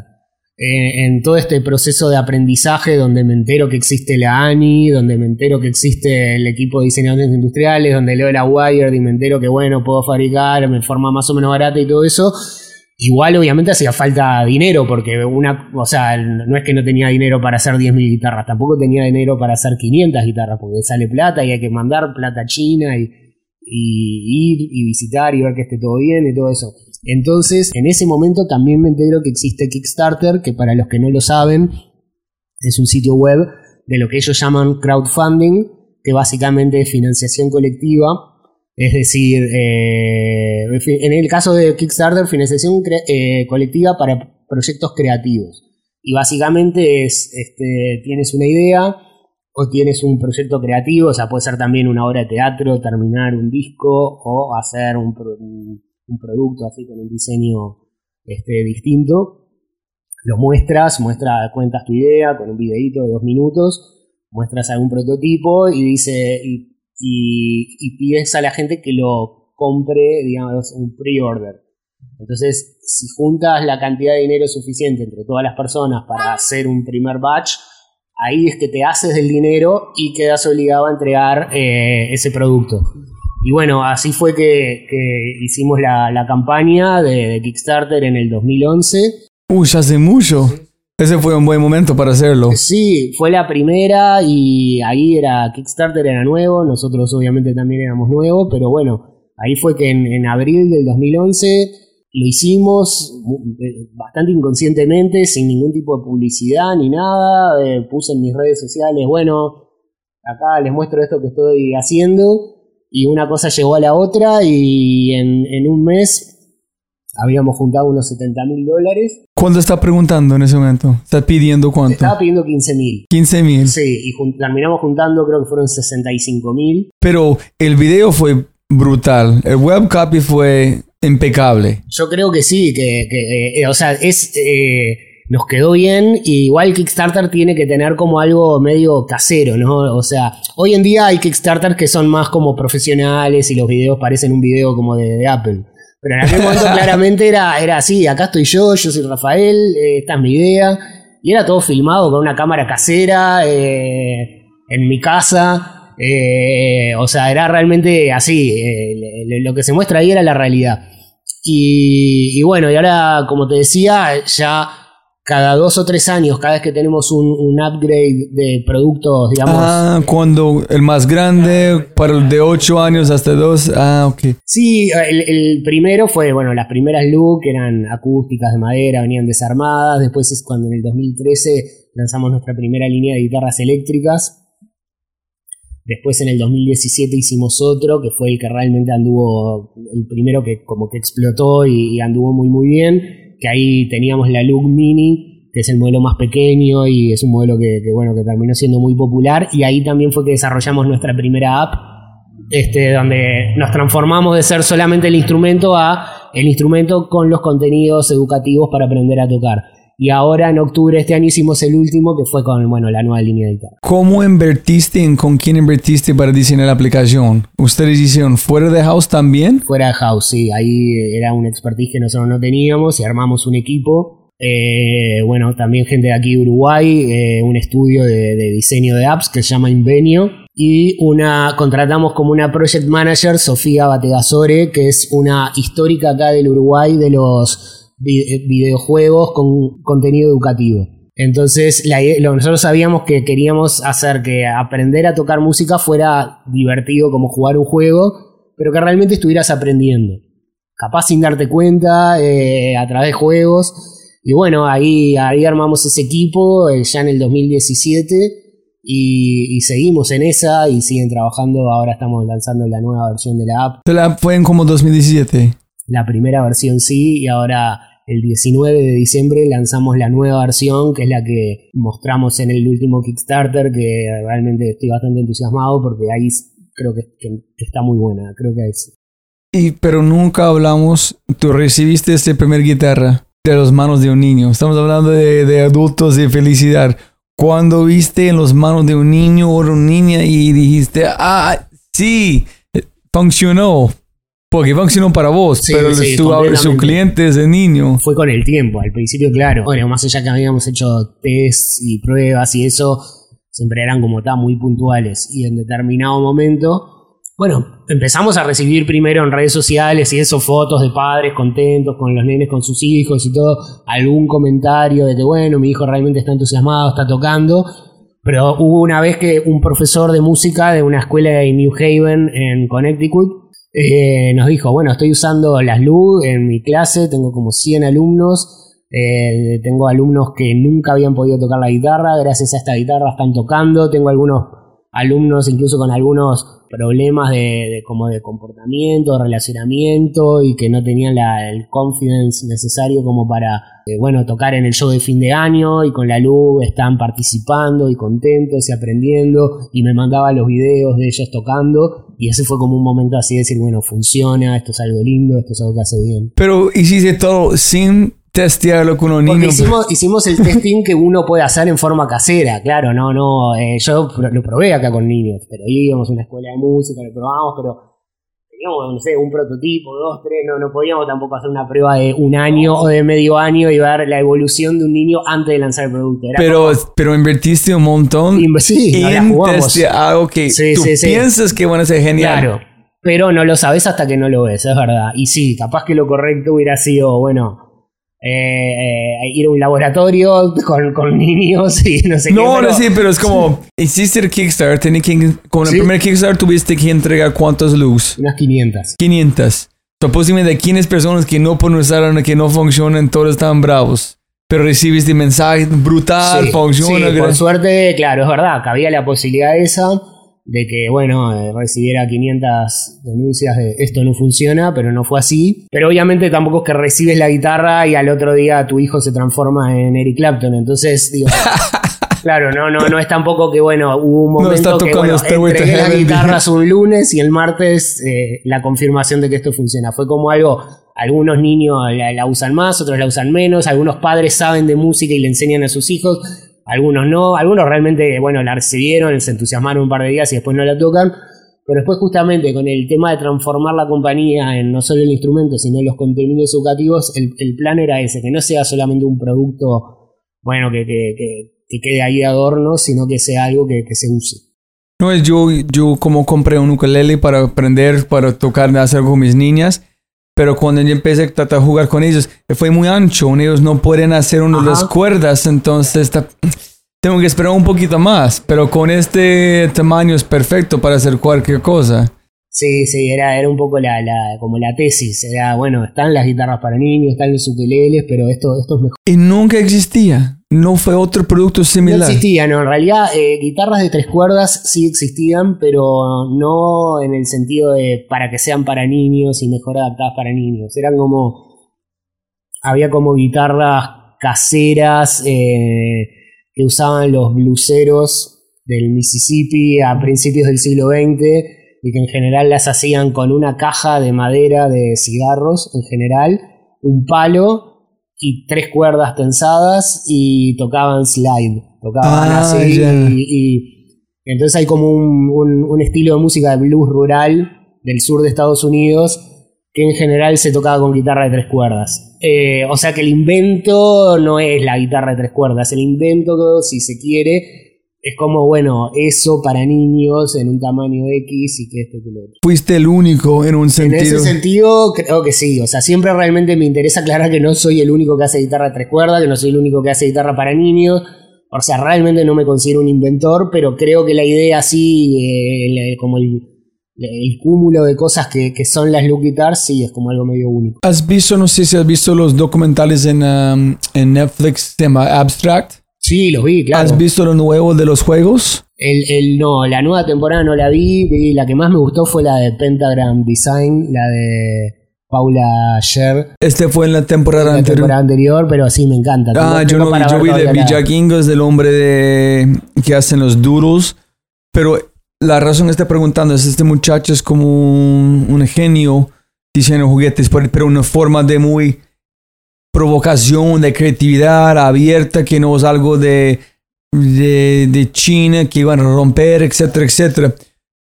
Eh, en todo este proceso de aprendizaje donde me entero que existe la ANI, donde me entero que existe el equipo de diseñadores industriales, donde leo la Wired y me entero que bueno, puedo fabricar de forma más o menos barata y todo eso, igual obviamente hacía falta dinero porque una, o sea, no es que no tenía dinero para hacer 10.000 guitarras, tampoco tenía dinero para hacer 500 guitarras porque sale plata y hay que mandar plata a China y, y ir y visitar y ver que esté todo bien y todo eso. Entonces, en ese momento también me entero que existe Kickstarter, que para los que no lo saben, es un sitio web de lo que ellos llaman crowdfunding, que básicamente es financiación colectiva. Es decir, eh, en el caso de Kickstarter, financiación eh, colectiva para proyectos creativos. Y básicamente es, este, tienes una idea o tienes un proyecto creativo, o sea, puede ser también una obra de teatro, terminar un disco o hacer un, pro- un- un producto así con un diseño este, distinto. Lo muestras, muestra, cuentas tu idea con un videito de dos minutos, muestras algún prototipo y dice y- pides a la gente que lo compre, digamos, un pre-order. Entonces, si juntas la cantidad de dinero suficiente entre todas las personas para hacer un primer batch, ahí es que te haces del dinero y quedas obligado a entregar eh, ese producto. Y bueno, así fue que, hicimos la, campaña de, de Kickstarter en el 2011. Uy, ya hace mucho. Ese fue un buen momento para hacerlo. Sí, fue la primera y ahí era Kickstarter era nuevo, nosotros obviamente también éramos nuevos, pero bueno, Ahí fue que en, abril del 2011 lo hicimos eh, bastante inconscientemente, sin ningún tipo de publicidad ni nada. Eh, puse en mis redes sociales, bueno, acá les muestro esto que estoy haciendo. Y una cosa llegó a la otra y en un mes habíamos juntado unos 70 mil dólares. ¿Cuánto está preguntando en ese momento? ¿Está pidiendo cuánto? Estaba pidiendo 15 mil. 15 mil. Sí, y jun- terminamos juntando, creo que fueron 65 mil. Pero el video fue brutal. El web copy fue impecable. Yo creo que sí, que, que, eh, o sea, es, eh, nos quedó bien. Y igual Kickstarter tiene que tener como algo medio casero, ¿no? O sea, hoy en día hay Kickstarter que son más como profesionales y los videos parecen un video como de, de Apple. Pero en aquel momento claramente era, era así, acá estoy yo, yo soy Rafael, eh, esta es mi idea. Y era todo filmado con una cámara casera, eh, en mi casa. eh, o sea, era realmente así. lo que se muestra ahí era la realidad. Y, y bueno, y ahora, como te decía, ya cada dos o tres años, cada vez que tenemos un, un upgrade de productos, digamos. Ah, cuando el más grande, para el de 8 años hasta 2. Ah, ok. Sí, el, el primero fue, bueno, las primeras look eran acústicas de madera, venían desarmadas. Después es cuando en el 2013 lanzamos nuestra primera línea de guitarras eléctricas. Después en el 2017 hicimos otro que fue el que realmente anduvo, el primero que como que explotó y, y anduvo muy muy bien. Que ahí teníamos la Look Mini, que es el modelo más pequeño y es un modelo que, bueno que terminó siendo muy popular. Y ahí también fue que desarrollamos nuestra primera app este, donde nos transformamos de ser solamente el instrumento a el instrumento con los contenidos educativos para aprender a tocar. Y ahora en octubre de este año hicimos el último que fue con bueno, la nueva línea de guitarra. ¿Cómo invertiste en con quién invertiste para diseñar la aplicación? ¿Ustedes hicieron fuera de house también? Fuera de house, sí, ahí era un expertise que nosotros no teníamos y armamos un equipo. Eh, bueno, también gente de aquí de Uruguay, eh, un estudio de, de diseño de apps que se llama Invenio. Y una contratamos como una project manager, Sofía Bategasore, que es una histórica acá del Uruguay de los videojuegos con contenido educativo. Entonces, la nosotros sabíamos que queríamos hacer que aprender a tocar música fuera divertido como jugar un juego, pero que realmente estuvieras aprendiendo. Capaz sin darte cuenta, eh, a través de juegos. Y bueno, ahí, ahí armamos ese equipo eh, ya en el 2017 y, y seguimos en esa y siguen trabajando. Ahora estamos lanzando la nueva versión de la app. La fue en como 2017. La primera versión sí y ahora el 19 de diciembre lanzamos la nueva versión que es la que mostramos en el último Kickstarter que realmente estoy bastante entusiasmado porque ahí creo que, que- que está muy buena. Creo que es Y, pero nunca hablamos, tú recibiste esta primer guitarra de las manos de un niño. Estamos hablando de, de adultos y felicidad. Cuando viste en las manos de un niño o una niña y dijiste, ah, sí, funcionó. Porque funcionó para vos, Sí, pero sí, su, su cliente es el niño. fue con el tiempo. Al principio, claro. Bueno, más allá que habíamos hecho tests y pruebas y eso, siempre eran como tan muy puntuales. Y en determinado momento, bueno, empezamos a recibir primero en redes sociales y eso, fotos de padres contentos con los nenes, con sus hijos y todo, algún comentario de que, bueno, mi hijo realmente está entusiasmado, está tocando. Pero hubo una vez que un profesor de música de una escuela de New Haven en Connecticut eh, nos dijo, bueno, estoy usando las LUG en mi clase, tengo como 100 alumnos, eh, tengo alumnos que nunca habían podido tocar la guitarra, gracias a esta guitarra están tocando, tengo algunos alumnos incluso con algunos problemas de, de como de comportamiento, relacionamiento y que no tenían la- el confidence necesario como para, eh, bueno, tocar en el show de fin de año y con la luz están participando y contentos y aprendiendo y me mandaba los videos de ellos tocando y ese fue como un momento así de decir, bueno, funciona, esto es algo lindo, esto es algo que hace bien. Pero hiciste todo sin testearlo con un niño. hicimos, hicimos el testing que uno puede hacer en forma casera, claro, no, no, eh, yo lo probé acá con niños, pero íbamos a una escuela de música, lo probamos, pero teníamos, no sé, un prototipo, dos, tres, no, no podíamos tampoco hacer una prueba de un año o de medio año y ver la evolución de un niño antes de lanzar el producto. Era Pero, pero invertiste un montón sí, en testear algo que Sí, tú sí. piensas que van a ser genial. Claro, pero no lo sabes hasta que no lo ves, es verdad. Y sí, capaz que lo correcto hubiera sido, bueno, eh, ir a un laboratorio con, con, niños y no sé no, qué. No, sí, pero es como, hiciste el Kickstarter, tiene que, como el primer Kickstarter tuviste que entregar cuántas luz? Unas 500. 500. Supuestamente de 15 personas que no pueden usar, que no funcionan, todos están bravos. Pero recibiste mensaje brutal, funciona. Sí, por suerte, claro, es verdad, que había la posibilidad esa de que, bueno, eh, recibiera 500 denuncias de esto no funciona, pero no fue así. Pero obviamente tampoco es que recibes la guitarra y al otro día tu hijo se transforma en Eric Clapton. Entonces, digo, claro, no, no, no es tampoco que, bueno, hubo un momento que, bueno, entregué las guitarras un lunes y el martes eh, la confirmación de que esto funciona. Fue como algo, algunos niños la usan más, otros la usan menos, algunos padres saben de música y le enseñan a sus hijos algunos no, algunos realmente, bueno, la recibieron, se entusiasmaron un par de días y después no la tocan, pero después justamente con el tema de transformar la compañía en no solo el instrumento, sino los contenidos educativos, el, plan era ese, que no sea solamente un producto, bueno, que, quede ahí de adorno, sino que sea algo que, se use. No, es yo, yo como compré un ukulele para aprender, para tocar, hacer con mis niñas, pero cuando yo empecé a tratar de jugar con ellos, fue muy ancho. Ellos no pueden hacer una de las cuerdas, entonces tengo que esperar un poquito más. Pero con este tamaño es perfecto para hacer cualquier cosa. Sí, sí, era, era un poco la, la, como la tesis. Era, bueno, están las guitarras para niños, están los ukeleles, pero esto, esto es mejor. Y nunca existía. No fue otro producto similar. No existía, no. En realidad, eh, guitarras de tres cuerdas sí existían, pero no en el sentido de para que sean para niños y mejor adaptadas para niños. Eran como. Había como guitarras caseras eh, que usaban los bluseros del Mississippi a principios del siglo XX y que en general las hacían con una caja de madera de cigarros, en general, un palo y tres cuerdas tensadas y tocaban slide. Tocaban ah, así y, entonces hay como un, estilo de música de blues rural del sur de Estados Unidos que en general se tocaba con guitarra de tres cuerdas. Eh, o sea que el invento no es la guitarra de tres cuerdas, el invento, si se quiere, es como, bueno, eso para niños en un tamaño X y que esto que lo otro. Fuiste el único en un sentido. En ese sentido, creo que sí. O sea, siempre realmente me interesa aclarar que no soy el único que hace guitarra tres cuerdas, que no soy el único que hace guitarra para niños. O sea, realmente no me considero un inventor, pero creo que la idea así, eh, como el, cúmulo de cosas que, son las Look Guitars, sí, es como algo medio único. ¿Has visto, no sé si has visto los documentales en, um, en Netflix, se llama Abstract? Sí, los vi, claro. ¿Has visto lo nuevo de los juegos? El, el, no, la nueva temporada no la vi, y la que más me gustó fue la de Pentagram Design, la de Paula Sher. Este fue en la temporada la anterior. temporada anterior, pero sí me encanta. Ah, yo, no, yo vi de Villakingos, del hombre de, que hacen los duros, pero la razón que estoy preguntando es este muchacho es como un, un genio diseñando juguetes, pero una forma de muy provocación, de creatividad abierta, que no es algo de, de, China que iban a romper, etcétera, etcétera.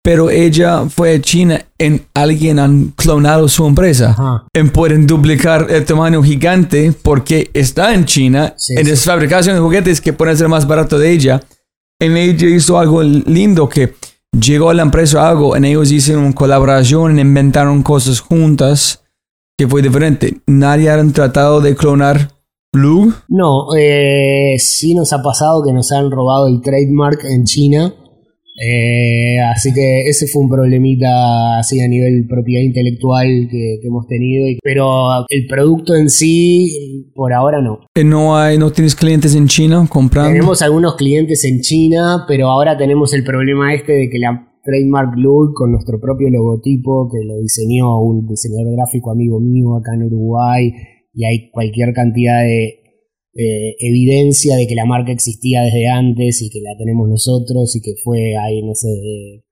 Pero ella fue a China en alguien han clonado su empresa. En pueden duplicar el tamaño gigante porque está en China, en sí. fabricación de juguetes que pueden ser más barato de ella. En ella hizo algo lindo que llegó a la empresa algo, en ellos hicieron una colaboración, inventaron cosas juntas que fue diferente. ¿Nadie han tratado de clonar Blue? No, eh, sí nos ha pasado que nos han robado el trademark en China. Eh, así que ese fue un problemita así a nivel propiedad intelectual que, hemos tenido. Pero el producto en sí, por ahora no. Eh, ¿No, hay, ¿No tienes clientes en China comprando? Tenemos algunos clientes en China, pero ahora tenemos el problema este de que la Trademark Look con nuestro propio logotipo que lo diseñó un diseñador gráfico amigo mío acá en Uruguay y hay cualquier cantidad de evidencia de que la marca existía desde antes y que la tenemos nosotros y que fue ahí, no sé,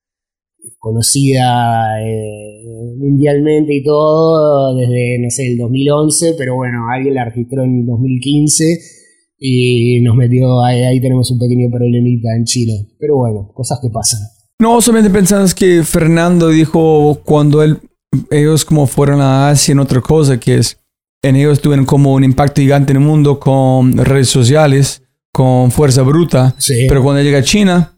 conocida eh, mundialmente y todo desde, no sé, el 2011, pero bueno, alguien la registró en el 2015 y nos metió, ahí, ahí tenemos un pequeño problemita en Chile, pero bueno, cosas que pasan. No, solamente pensando que Fernando dijo cuando él, ellos como fueron a Asia en otra cosa, que es, en ellos tuvieron como un impacto gigante en el mundo con redes sociales, con fuerza bruta, pero cuando llega a China,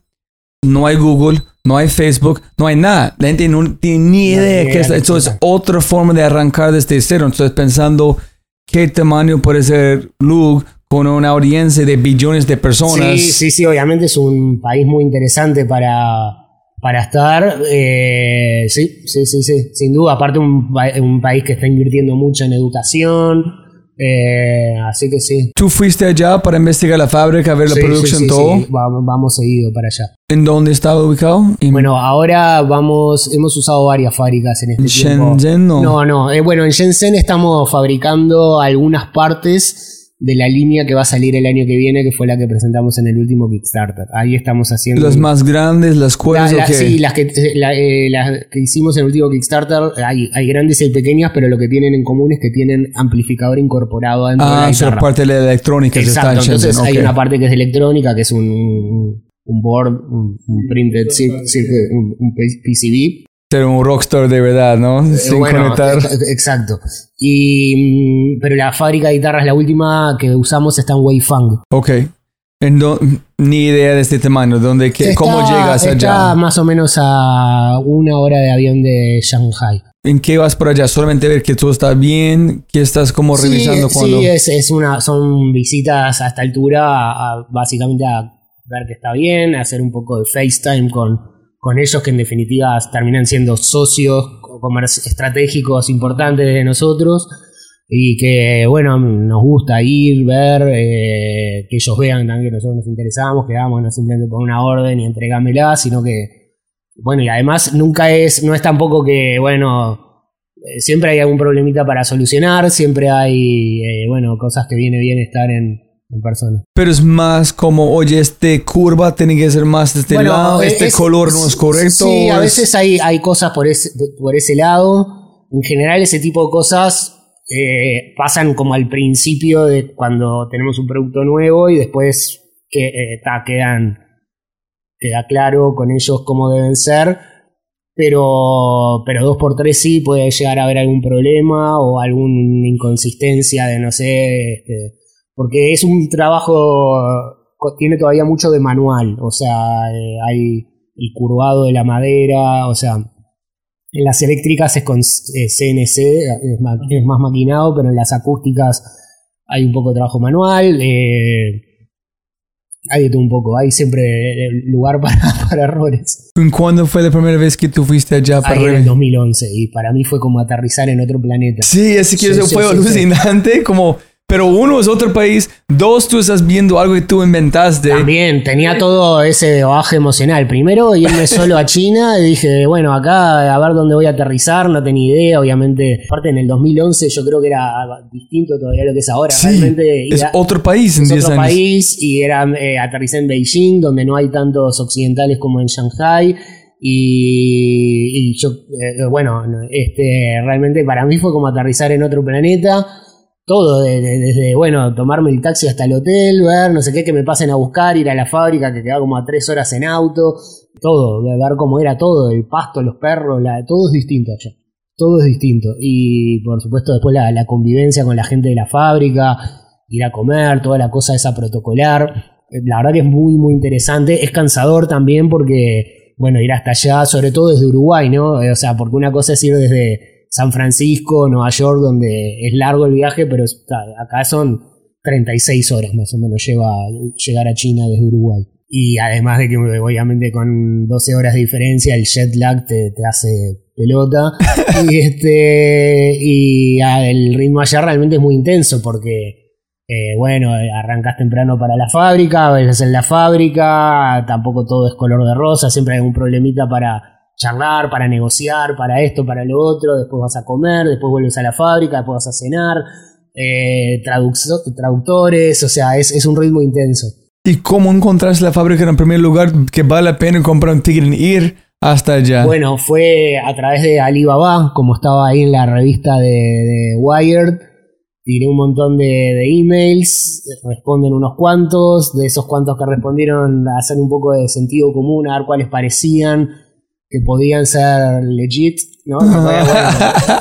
no hay Google, no hay Facebook, no hay nada. La gente no tiene ni idea que es, eso es otra forma de arrancar desde cero. Entonces pensando qué tamaño puede ser Lug con una audiencia de billones de personas. Sí, sí, sí, obviamente es un país muy interesante para, para estar. Eh, sí, sí, sí, sí, sin duda. Aparte un, un país que está invirtiendo mucho en educación. eh, así que sí. ¿Tú fuiste allá para investigar la fábrica, ver la Sí, sí, producción, sí, todo? sí, Vamos, vamos seguido para allá. ¿En dónde estaba ubicado? En Bueno, ahora vamos, hemos usado varias fábricas en este tiempo. Shenzhen, no. No, no. eh, bueno, en Shenzhen estamos fabricando algunas partes de la línea que va a salir el año que viene, que fue la que presentamos en el último Kickstarter. Ahí estamos haciendo. Las más grandes, las La- cuales, la-. Sí, las que, la- eh, las que hicimos en el último Kickstarter, hay, hay grandes y hay pequeñas, pero lo que tienen en común es que tienen amplificador incorporado dentro de Ah, la o sea, guitarra. parte de la electrónica está Exacto, en entonces Shenzhen, hay una parte que es de electrónica, que es un, un, board, un, un printed un PCB, Ser un rockstar de verdad, ¿no? Sin Eh, bueno, conectar. ex- Exacto. Y, mm, pero la fábrica de guitarras, la última que usamos está en Weifang. Ok. En do- ni idea de este tamaño. ¿Dónde, qué, ¿Cómo Está- llegas Está allá? más o menos a una hora de avión de Shanghai. ¿En qué vas por allá? ¿Solamente ver que todo está bien? ¿Que estás como revisando sí, cuando...? sí, es, es una, son visitas a esta altura, a- a- básicamente a ver que está bien, a hacer un poco de FaceTime con, con ellos, que en definitiva terminan siendo socios estratégicos importantes de nosotros. Y que, bueno, nos gusta ir, ver, eh, que ellos vean también que nosotros nos interesamos, que vamos no simplemente por una orden y entregámela, sino que, bueno, y además nunca es, no es tampoco que, bueno, eh, siempre hay algún problemita para solucionar, siempre hay, eh, bueno, cosas que viene bien estar en, en persona. Pero es más como, oye, este curva tiene que ser más de este Bueno, lado, eh, este es- color no es correcto. Sí, a es- veces hay, hay cosas por ese, por ese lado. En general, ese tipo de cosas eh, pasan como al principio de cuando tenemos un producto nuevo y después que, eh, ta, quedan, queda claro con ellos cómo deben ser. Pero, pero dos por tres sí puede llegar a haber algún problema o alguna inconsistencia de no sé. Este, porque es un trabajo, tiene todavía mucho de manual. O sea, eh, hay el curvado de la madera, o sea, en las eléctricas es con eh, CNC, es, ma- es más maquinado, pero en las acústicas hay un poco de trabajo manual. eh, hay de todo un poco, hay siempre eh, lugar para, para errores. ¿Cuándo fue la primera vez que tú fuiste allá para Ahí en el revisar? 2011 y para mí fue como aterrizar en otro planeta. Sí, así que Sí, eso sí, fue sí. alucinante, como, pero uno es otro país, dos tú estás viendo algo que tú inventaste. También tenía todo ese baje emocional. Primero irme solo a China y dije, bueno, acá a ver dónde voy a aterrizar, no tenía idea, obviamente. Aparte en el 2011 yo creo que era distinto todavía a lo que es ahora. Sí, Realmente es era- otro país en es 10 otro años. país y era, eh, aterricé en Beijing, donde no hay tantos occidentales como en Shanghai. Y, y yo, eh, bueno, este, realmente para mí fue como aterrizar en otro planeta. Todo, de- de- desde, bueno, tomarme el taxi hasta el hotel, ver, no sé qué, que me pasen a buscar, ir a la fábrica, que quedaba como a tres horas en auto, todo, ver cómo era todo, el pasto, los perros, la, todo es distinto allá. Todo es distinto. Y por supuesto después la, la convivencia con la gente de la fábrica, ir a comer, toda la cosa esa protocolar. Eh, La verdad que es muy, muy interesante. Es cansador también porque, bueno, ir hasta allá, sobre todo desde Uruguay, ¿no? O sea, porque una cosa es ir desde San Francisco, Nueva York, donde es largo el viaje, pero acá son 36 horas más o menos lleva llegar a China desde Uruguay. Y además de que obviamente con 12 horas de diferencia el jet lag te, te hace pelota. y este y ah, el ritmo allá realmente es muy intenso porque eh, bueno, arrancas temprano para la fábrica, ves en la fábrica, tampoco todo es color de rosa, siempre hay algún problemita para charlar, para negociar, para esto, para lo otro, después vas a comer, después vuelves a la fábrica, después vas a cenar, eh, traductores, o sea, es, es un ritmo intenso. ¿Y cómo encontraste la fábrica en primer lugar que vale la pena comprar un ticket y ir hasta allá? Bueno, fue a través de Alibaba, como estaba ahí en la revista de, de Wired. Tiré un montón de, de emails, responden unos cuantos, de esos cuantos que respondieron hacer un poco de sentido común, a ver cuáles parecían que podían ser legit, ¿no? Bueno,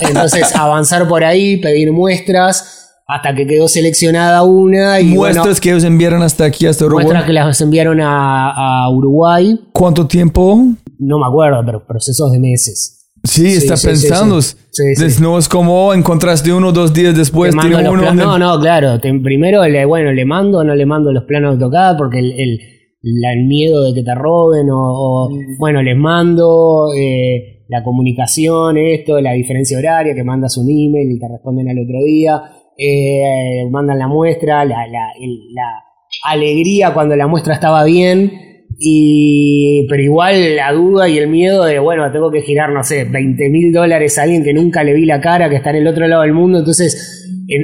entonces avanzar por ahí, pedir muestras, hasta que quedó seleccionada una y Muestras bueno, que ellos enviaron hasta aquí, hasta Uruguay. muestras que las enviaron a, a Uruguay, ¿Cuánto tiempo? no me acuerdo, pero procesos de meses. Sí, está sí, pensando. sí. No es como encontraste uno dos días después, uno. no, no, claro. te- primero, le, bueno, le mando o no le mando los planos de AutoCAD porque el, el- la- el miedo de que te roben o, o, bueno, les mando eh, la comunicación, esto, la diferencia horaria, que mandas un email y te responden al otro día, eh, mandan la muestra, la, la, el- la alegría cuando la muestra estaba bien. Y, pero igual la duda y el miedo de, bueno, tengo que girar, no sé, 20 mil dólares a alguien que nunca le vi la cara, que está en el otro lado del mundo. Entonces, en-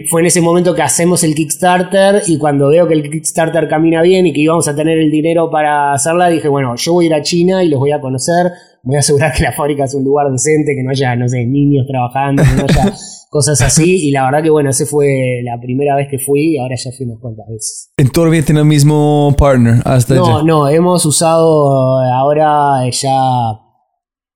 fue en ese momento que hacemos el Kickstarter y cuando veo que el Kickstarter camina bien y que íbamos a tener el dinero para hacerla, dije, bueno, yo voy a ir a China y los voy a conocer. Voy a asegurar que la fábrica es un lugar decente, que no haya, no sé, niños trabajando, que no haya cosas así. Y la verdad que, bueno, esa fue la primera vez que fui y ahora ya fui unas cuantas veces. En todavía tiene el mismo partner hasta No, ya. no, hemos usado ahora ya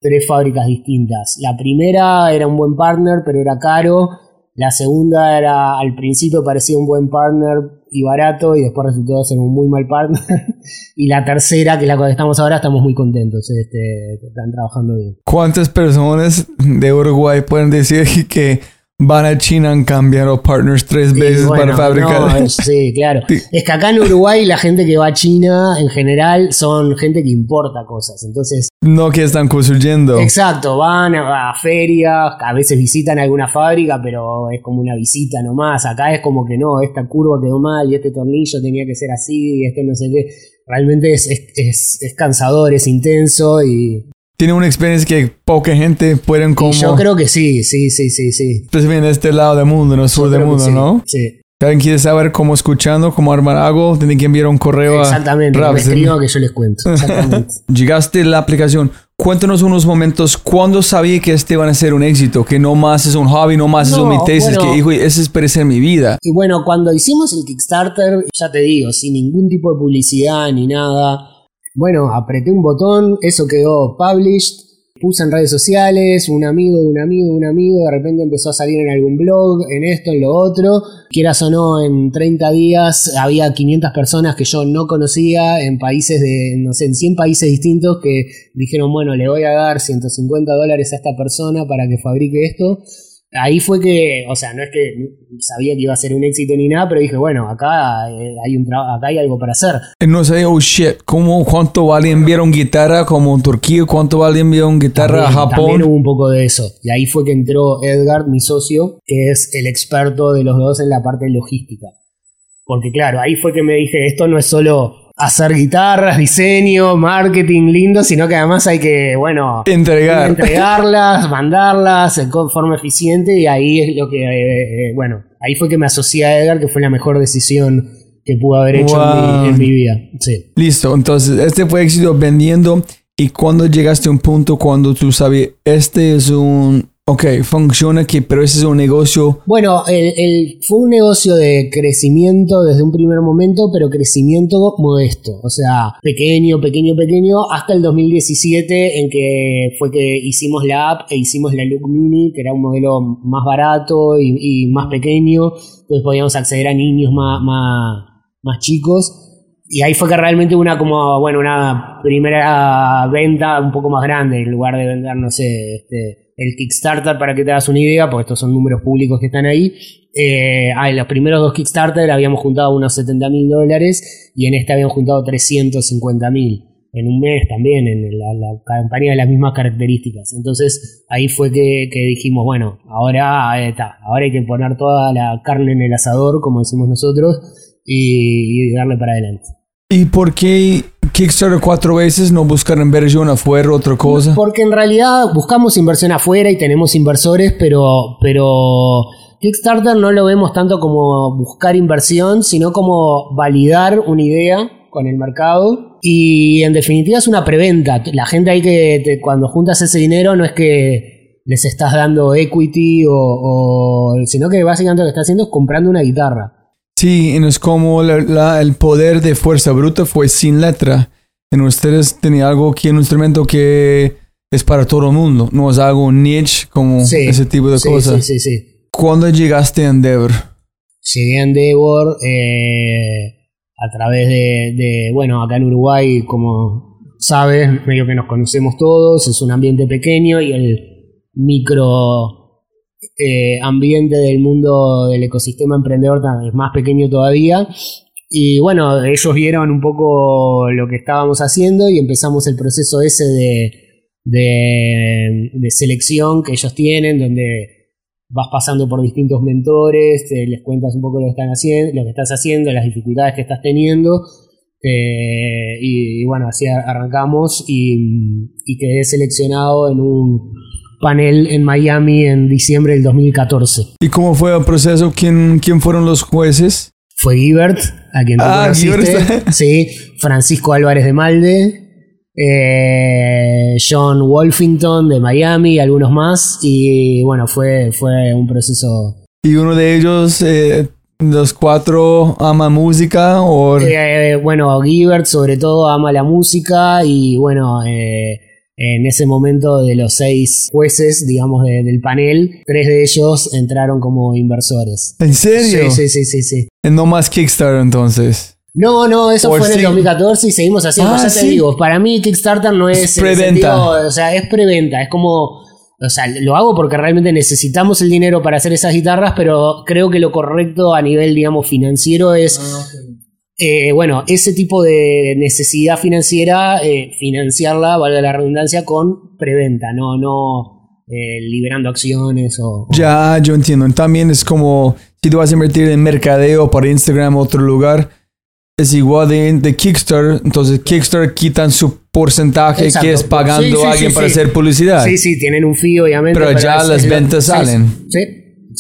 tres fábricas distintas. La primera era un buen partner, pero era caro. La segunda era, al principio parecía un buen partner y barato, y después resultó ser un muy mal partner. y la tercera, que es la que estamos ahora, estamos muy contentos. Este, están trabajando bien. ¿Cuántas personas de Uruguay pueden decir que van a China han cambiado partners tres veces bueno, para fabricar? no, es- sí, claro. Sí. Es que acá en Uruguay la gente que va a China en general son gente que importa cosas. Entonces, No que están construyendo. Exacto, van a, a ferias, a veces visitan alguna fábrica, pero es como una visita nomás. Acá es como que no, esta curva quedó mal y este tornillo tenía que ser así y este no sé qué. Realmente es, es, es- es cansador, es intenso y, Tiene una experiencia que poca gente pueden y como... yo creo que sí, sí, sí, sí, sí. Especialmente en este lado del mundo, en el sur del mundo, sí, ¿no? Sí, Si alguien quiere saber cómo escuchando, cómo armar algo, tiene que enviar un correo a exactamente. Me Raps. escriban que yo les cuento. Exactamente. Llegaste a la aplicación. Cuéntanos unos momentos cuando sabía que este iba a ser un éxito, que no más es un hobby, no más es No, un mi tesis, bueno. que hijo, ese es parecer mi vida. Y bueno, cuando hicimos el Kickstarter, ya te digo, sin ningún tipo de publicidad ni nada, bueno, apreté un botón, eso quedó published, puse en redes sociales, un amigo de un amigo de un amigo, de repente empezó a salir en algún blog, en esto, en lo otro. Quieras o no, en 30 días había 500 personas que yo no conocía en países de, no sé, en 100 países distintos que dijeron, bueno, le voy a dar 150 dólares a esta persona para que fabrique esto. Ahí fue que, o sea, no es que sabía que iba a ser un éxito ni nada, pero dije, bueno, acá eh, hay un acá hay algo para hacer. Y no sé, oh shit, ¿cómo, ¿cuánto vale enviar una guitarra como en Turquía? ¿Cuánto vale enviar una guitarra a También- También Japón? hubo un poco de eso. Y ahí fue que entró Edgar, mi socio, que es el experto de los dos en la parte logística. Porque claro, ahí fue que me dije, esto no es solo hacer guitarras, diseño, marketing lindo, sino que además hay que, bueno, Entregar. entregarlas, mandarlas de forma eficiente y ahí es lo que, eh, eh, bueno, ahí fue que me asocié a Edgar, que fue la mejor decisión que pude haber hecho en, mi, en mi vida. Sí. Listo, entonces este fue éxito vendiendo. ¿Y cuando llegaste a un punto cuando tú sabías, este es un, ok, funciona aquí, pero ese es un negocio Bueno, el, fue un negocio de crecimiento desde un primer momento, pero crecimiento modesto. O sea, pequeño, pequeño, pequeño, hasta el 2017 en que fue que hicimos la app e hicimos la Look Mini, que era un modelo más barato y, y más pequeño. Entonces podíamos acceder a niños más, más, más chicos. Y ahí fue que realmente una como, bueno, una primera venta un poco más grande, en lugar de vender, no sé, este, el Kickstarter, para que te hagas una idea, porque estos son números públicos que están ahí. Eh, ah, en los primeros dos Kickstarter habíamos juntado unos 70 mil dólares y en este habíamos juntado 350 mil en un mes también, en la, campaña de las mismas características. Entonces ahí fue que, dijimos, bueno, ahora, está, ahora hay que poner toda la carne en el asador, como decimos nosotros, y, y darle para adelante. ¿Y por qué Kickstarter cuatro veces no buscar inversión afuera, otra cosa? Porque en realidad buscamos inversión afuera y tenemos inversores, pero, pero Kickstarter no lo vemos tanto como buscar inversión, sino como validar una idea con el mercado. Y en definitiva es una preventa. La gente ahí que cuando juntas ese dinero no es que les estás dando equity o, o- sino que básicamente lo que estás haciendo es comprando una guitarra. Sí, y no es como la- la- el poder de fuerza bruta fue sin letra. En ustedes tenía algo que un instrumento que es para todo el mundo, no es algo niche como Sí, ese tipo de sí, cosas. Sí, sí, sí. ¿Cuándo llegaste a Endeavor? llegué a Endeavor eh, a través de, de, bueno, acá en Uruguay, como sabes, medio que nos conocemos todos, es un ambiente pequeño y el, micro eh, ambiente del mundo del ecosistema emprendedor es más pequeño todavía. Y bueno, ellos vieron un poco lo que estábamos haciendo y empezamos el proceso ese de, de, selección que ellos tienen, donde vas pasando por distintos mentores, les cuentas un poco lo que, están haciendo, lo que estás haciendo, las dificultades que estás teniendo. Eh, y, bueno, así arrancamos y, y, quedé seleccionado en un panel en Miami en diciembre del 2014. ¿Y cómo fue el proceso? ¿Quién, quién fueron los jueces? Fue Gibert, a quien tú ah, conociste. Sí, Francisco Álvarez de Malde, eh, John Wolfington de Miami y algunos más. Y bueno, fue, fue un proceso. ¿Y uno de ellos, eh, los cuatro, ama música? O... Eh, bueno, Gilbert sobre todo ama la música y bueno, en ese momento de los seis jueces, digamos, del panel, tres de ellos entraron como inversores. ¿En serio? Sí, sí, sí, sí. No más Kickstarter entonces. No, no, eso fue en el 2014 y seguimos haciendo. Ah, ya te digo, para mí Kickstarter no es. preventa. o sea, es preventa. Es como. O sea, lo hago porque realmente necesitamos el dinero para hacer esas guitarras, pero creo que lo correcto a nivel, digamos, financiero es. Eh, bueno, ese tipo de necesidad financiera, eh, financiarla, valga la redundancia, con preventa, no, no eh, liberando acciones o, Ya, yo entiendo. También es como si tú vas a invertir en mercadeo para Instagram o otro lugar es igual de, Kickstarter, entonces Kickstarter quitan su porcentaje que es pagando a alguien para hacer publicidad. Sí, sí, tienen un fee obviamente. Pero ya las ventas salen. Sí,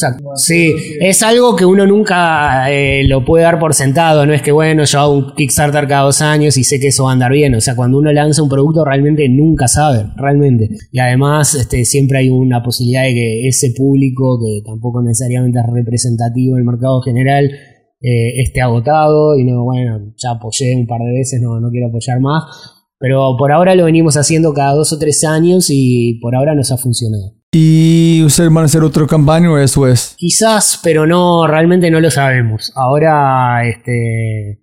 exacto. Sí, es algo que uno nunca eh, lo puede dar por sentado, no es que bueno, yo hago un Kickstarter cada dos años y sé que eso va a andar bien, o sea, cuando uno lanza un producto realmente nunca sabe, realmente. Y además este, siempre hay una posibilidad de que ese público, que tampoco necesariamente es representativo del mercado general, eh, esté agotado y no, bueno, ya apoyé un par de veces, no, no quiero apoyar más. Pero por ahora lo venimos haciendo cada dos o tres años y por ahora nos ha funcionado. ¿Y ustedes van a hacer otra campaña o eso es? Quizás, pero no, realmente no lo sabemos. Ahora, este,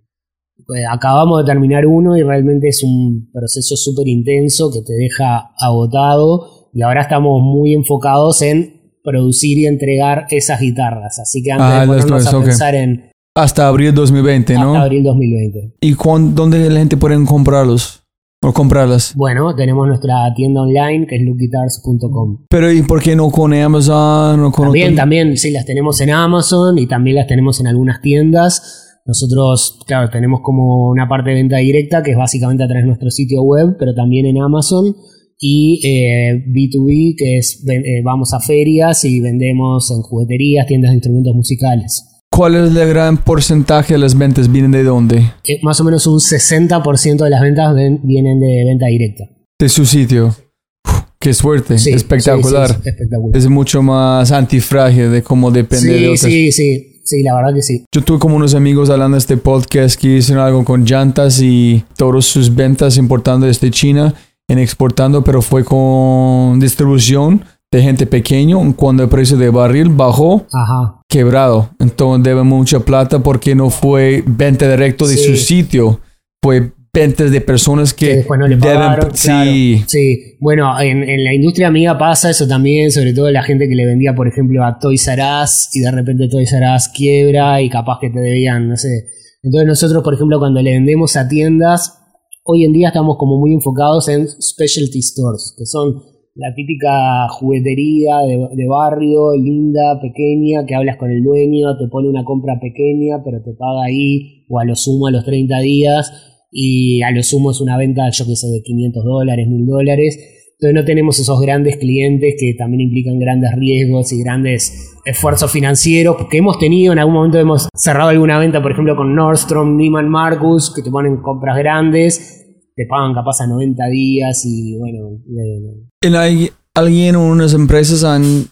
pues, acabamos de terminar uno y realmente es un proceso súper intenso que te deja agotado y ahora estamos muy enfocados en producir y entregar esas guitarras. Así que antes de ah, ponernos a pensar en hasta abril 2020, ¿no? Hasta abril 2020. ¿Y dónde la gente puede comprarlos? O comprarlas. Bueno, tenemos nuestra tienda online que es lookguitars.com. Pero ¿y por qué no con Amazon o con También, también, sí, las tenemos en Amazon y también las tenemos en algunas tiendas. Nosotros, claro, tenemos como una parte de venta directa que es básicamente a través de nuestro sitio web, pero también en Amazon. Y eh, B2B, que es eh, vamos a ferias y vendemos en jugueterías, tiendas de instrumentos musicales. ¿Cuál es el gran porcentaje de las ventas? ¿Vienen de dónde? Eh, más o menos un 60% de las ventas vienen de venta directa. De su sitio. qué suerte. espectacular. Es mucho más antifrágil de cómo depende de otras. Sí, sí. Sí, la verdad que sí. Yo tuve como unos amigos hablando de este podcast que hicieron algo con llantas y todas sus ventas importando desde China en exportando, pero fue con distribución de gente pequeño cuando el precio de barril bajó quebrado. Entonces debe mucha plata porque no fue venta directo de su sitio, fue ventas de personas que, deben, sí. sí. bueno, en, la industria amiga pasa eso también, sobre todo la gente que le vendía, por ejemplo, a Toys R Us y de repente Toys R Us quiebra y capaz que te debían, no sé. Entonces nosotros, por ejemplo, cuando le vendemos a tiendas, hoy en día estamos como muy enfocados en specialty stores, que son la típica juguetería de, barrio, linda, pequeña, que hablas con el dueño, te pone una compra pequeña, pero te paga ahí, o a lo sumo a los 30 días, y a lo sumo es una venta, yo que sé, de 500 dólares, 1000 dólares. Entonces no tenemos esos grandes clientes que también implican grandes riesgos y grandes esfuerzos financieros que hemos tenido. En algún momento hemos cerrado alguna venta, por ejemplo, con Nordstrom, Neiman Marcus, que te ponen compras grandes te pagan capaz a 90 días y bueno. ¿En ¿Alguien o unas empresas han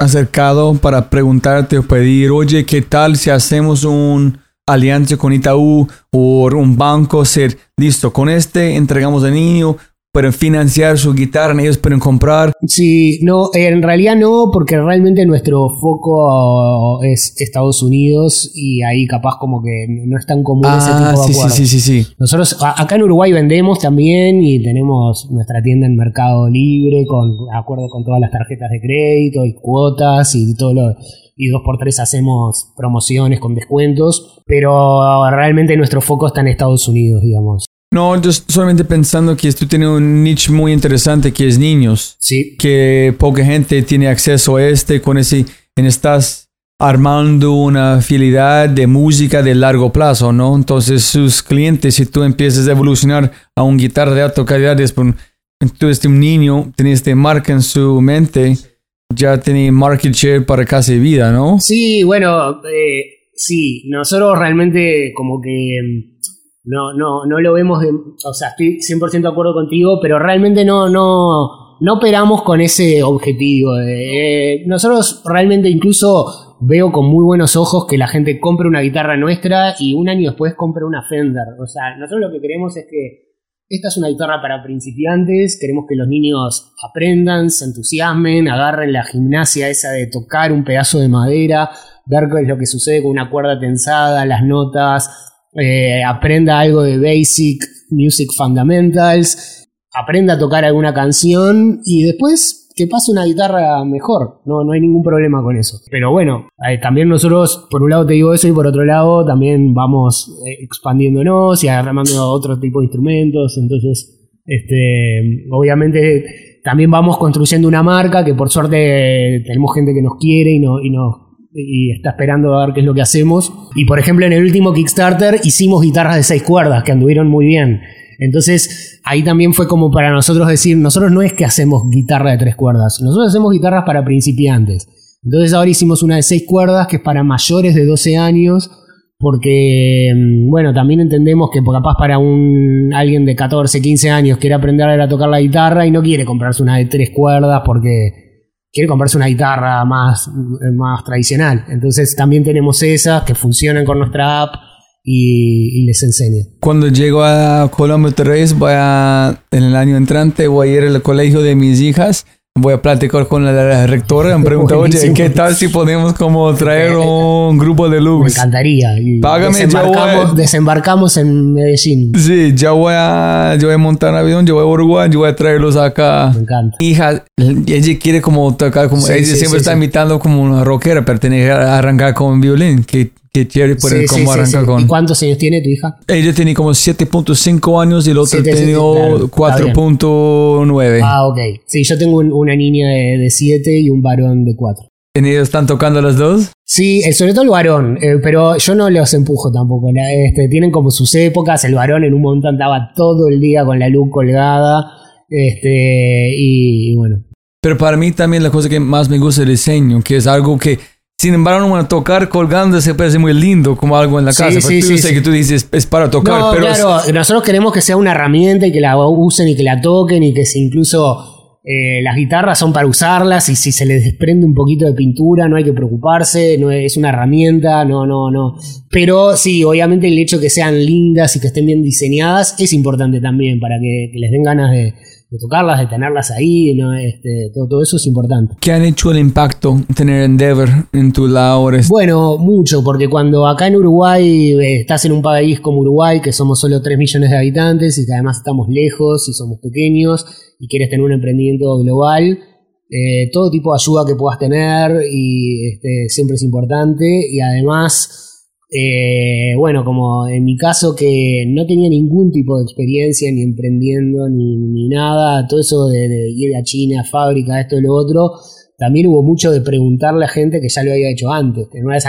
acercado para preguntarte o pedir, oye, ¿qué tal si hacemos un alianza con Itaú o un banco? Ser listo, con este entregamos de niño, pueden financiar su guitarra, ellos pueden comprar. Sí, no, en realidad no, porque realmente nuestro foco es Estados Unidos y ahí capaz como que no es tan común ese Ah, tipo de sí, sí, acuerdos. sí, sí, sí. Nosotros a- acá en Uruguay vendemos también y tenemos nuestra tienda en Mercado Libre con acuerdo con todas las tarjetas de crédito y cuotas y todo lo y dos por tres hacemos promociones con descuentos, pero realmente nuestro foco está en Estados Unidos, digamos. No, yo solamente pensando que tú tienes un nicho muy interesante que es niños. Sí, que poca gente tiene acceso a este con ese en estás armando una fidelidad de música de largo plazo, ¿no? Entonces sus clientes, si tú empiezas a evolucionar a un guitarra de alta calidad, es por- tú este un niño, tienes este marca en su mente, ya tiene market share para casi vida, ¿no? Sí, bueno, eh, sí, nosotros realmente como que mm, no, no, no lo vemos de, o sea, estoy 100% de acuerdo contigo, pero realmente no, no, no operamos con ese objetivo. Eh, nosotros realmente incluso veo con muy buenos ojos que la gente compre una guitarra nuestra y un año después compre una Fender. O sea, nosotros lo que queremos es que esta es una guitarra para principiantes, queremos que los niños aprendan, se entusiasmen, agarren la gimnasia esa de tocar un pedazo de madera, ver qué es lo que sucede con una cuerda tensada, las notas, eh, aprenda algo de basic music fundamentals, aprenda a tocar alguna canción y después que pase una guitarra mejor, no, no hay ningún problema con eso. Pero bueno, eh, también nosotros, por un lado te digo eso y por otro lado también vamos eh, expandiéndonos y agarrando otro tipo de instrumentos, entonces, este, obviamente también vamos construyendo una marca que por suerte tenemos gente que nos quiere y, no, y nos y está esperando a ver qué es lo que hacemos. Y por ejemplo, en el último Kickstarter hicimos guitarras de seis cuerdas que anduvieron muy bien. Entonces, ahí también fue como para nosotros decir, nosotros no es que hacemos guitarra de tres cuerdas, nosotros hacemos guitarras para principiantes. Entonces ahora hicimos una de seis cuerdas que es para mayores de 12 años, porque, mm, bueno, también entendemos que capaz para un alguien de 14, 15 años quiere aprender a tocar la guitarra y no quiere comprarse una de tres cuerdas porque quiere comprarse una guitarra más, más tradicional. Entonces también tenemos esas que funcionan con nuestra app y, y les enseña. Cuando llego a Colombia otra vez, voy a, en el año entrante, voy a ir al colegio de mis hijas. Voy a platicar con la, la rectora. Me pregunta, oye. ¿qué tal si podemos como traer un grupo de Me luz? encantaría. Págame, desembarcamos, voy. desembarcamos en Medellín. Sí, ya voy a, yo voy a montar un avión, yo voy a Uruguay, yo voy a traerlos acá. Me encanta. Hija, ella quiere como tocar, como Sí, ella sí, siempre sí, está sí. imitando como una rockera, pero tiene que arrancar con violín. Que, que chévere poder Sí, como sí, arrancar sí. con. ¿Y cuántos años tiene tu hija? Ella tiene como 7.5 años y el otro tiene claro, está bien. 4.9. Ah, ok. Sí, yo tengo un- una niña de 7 y un varón de 4. ¿Y ellos están tocando los dos? Sí, eh, sobre todo el varón, eh, pero yo no los empujo tampoco. la- este, tienen como sus épocas. El varón en un montón estaba todo el día con la luz colgada. Este, y, y bueno. Pero para mí también la cosa que más me gusta es el diseño, que es algo que, sin embargo, no van a tocar colgando se parece muy lindo como algo en la Sí, casa. sí, pero tú sí, que tú dices es para tocar, no, pero es- claro, nosotros queremos que sea una herramienta y que la usen y que la toquen y que si incluso eh, las guitarras son para usarlas y si se les desprende un poquito de pintura no hay que preocuparse, no es una herramienta, no, no, no. Pero sí, obviamente el hecho de que sean lindas y que estén bien diseñadas es importante también para que, que les den ganas de, de tocarlas, de tenerlas ahí, ¿no? este, todo, todo eso es importante. ¿qué han hecho el impacto tener Endeavor en tu lado? Eres- Bueno, mucho, porque cuando acá en Uruguay eh, estás en un país como Uruguay, que somos solo 3 millones de habitantes y que además estamos lejos y somos pequeños y quieres tener un emprendimiento global, eh, todo tipo de ayuda que puedas tener y este, siempre es importante y además... eh, bueno, como en mi caso que no tenía ningún tipo de experiencia ni emprendiendo ni, ni nada, todo eso de, de ir a China, fábrica, esto y lo otro, también hubo mucho de preguntarle a gente que ya lo había hecho antes. Que no era-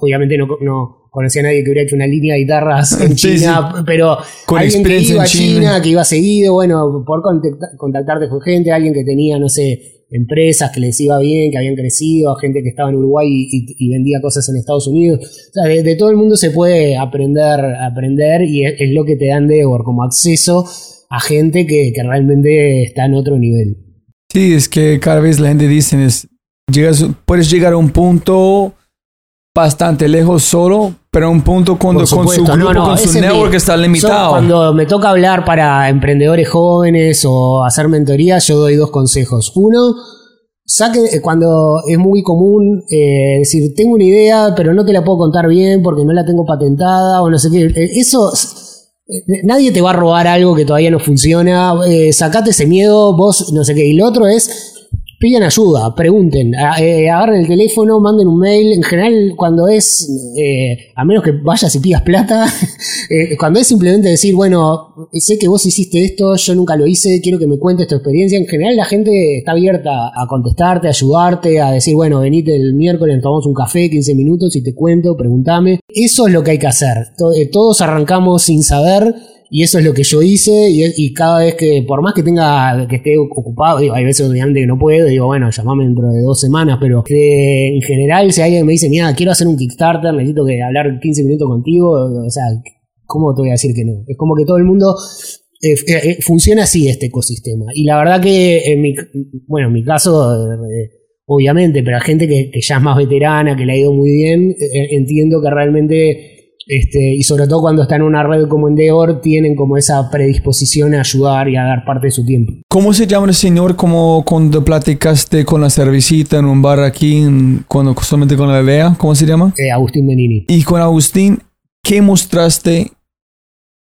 obviamente no, no conocía a nadie que hubiera hecho una línea de guitarras en Sí, China, pero Con alguien que iba a China, China. que iba seguido, bueno, por contacta- contactarte con gente, alguien que tenía, no sé, empresas que les iba bien, que habían crecido, gente que estaba en Uruguay y, vendía cosas en Estados Unidos. O sea, de, todo el mundo se puede aprender, aprender y es, es lo que te dan Devor, como acceso a gente que, que realmente está en otro nivel. Sí, es que cada vez la gente dice es, llegas, puedes llegar a un punto bastante lejos solo, Pero un punto cuando con su grupo, no, no, con su es mi- network está yo limitado. cuando me toca hablar para emprendedores jóvenes o hacer mentoría, yo doy dos consejos. Uno, saque eh, cuando es muy común eh, decir, tengo una idea, pero no te la puedo contar bien porque no la tengo patentada o no sé qué. Eh, Eso, nadie te va a robar algo que todavía no funciona. Eh, sacate ese miedo, vos no sé qué. Y lo otro es, pidan ayuda, pregunten, eh, agarren el teléfono, manden un mail. En general, cuando es, eh, a menos que vayas y pidas plata, eh, cuando es simplemente decir, bueno, sé que vos hiciste esto, yo nunca lo hice, quiero que me cuentes tu experiencia. En general, la gente está abierta a contestarte, a ayudarte, a decir, bueno, venite el miércoles, tomamos un café, 15 minutos y te cuento, pregúntame. Eso es lo que hay que hacer. To- Todos arrancamos sin saber. Y eso es lo que yo hice y, cada vez que, por más que tenga, que esté ocupado, digo, hay veces obviamente que no puedo, digo, bueno, llamame dentro de dos semanas, pero eh, en general si alguien me dice, mira, quiero hacer un Kickstarter, necesito que hablar 15 minutos contigo, o sea, ¿cómo te voy a decir que no? Es como que todo el mundo eh, eh, funciona así este ecosistema. Y la verdad que en mi, bueno, en mi caso, obviamente, pero hay gente que, que ya es más veterana, que le ha ido muy bien, entiendo que realmente este, y sobre todo cuando están en una red como Endeavor, tienen como esa predisposición a ayudar y a dar parte de su tiempo. ¿Cómo se llama el señor como cuando platicaste con la cervecita en un bar aquí, en- cuando solamente con la bebea? ¿Cómo se llama? Eh, Agustín Benini. Y con Agustín, ¿qué mostraste?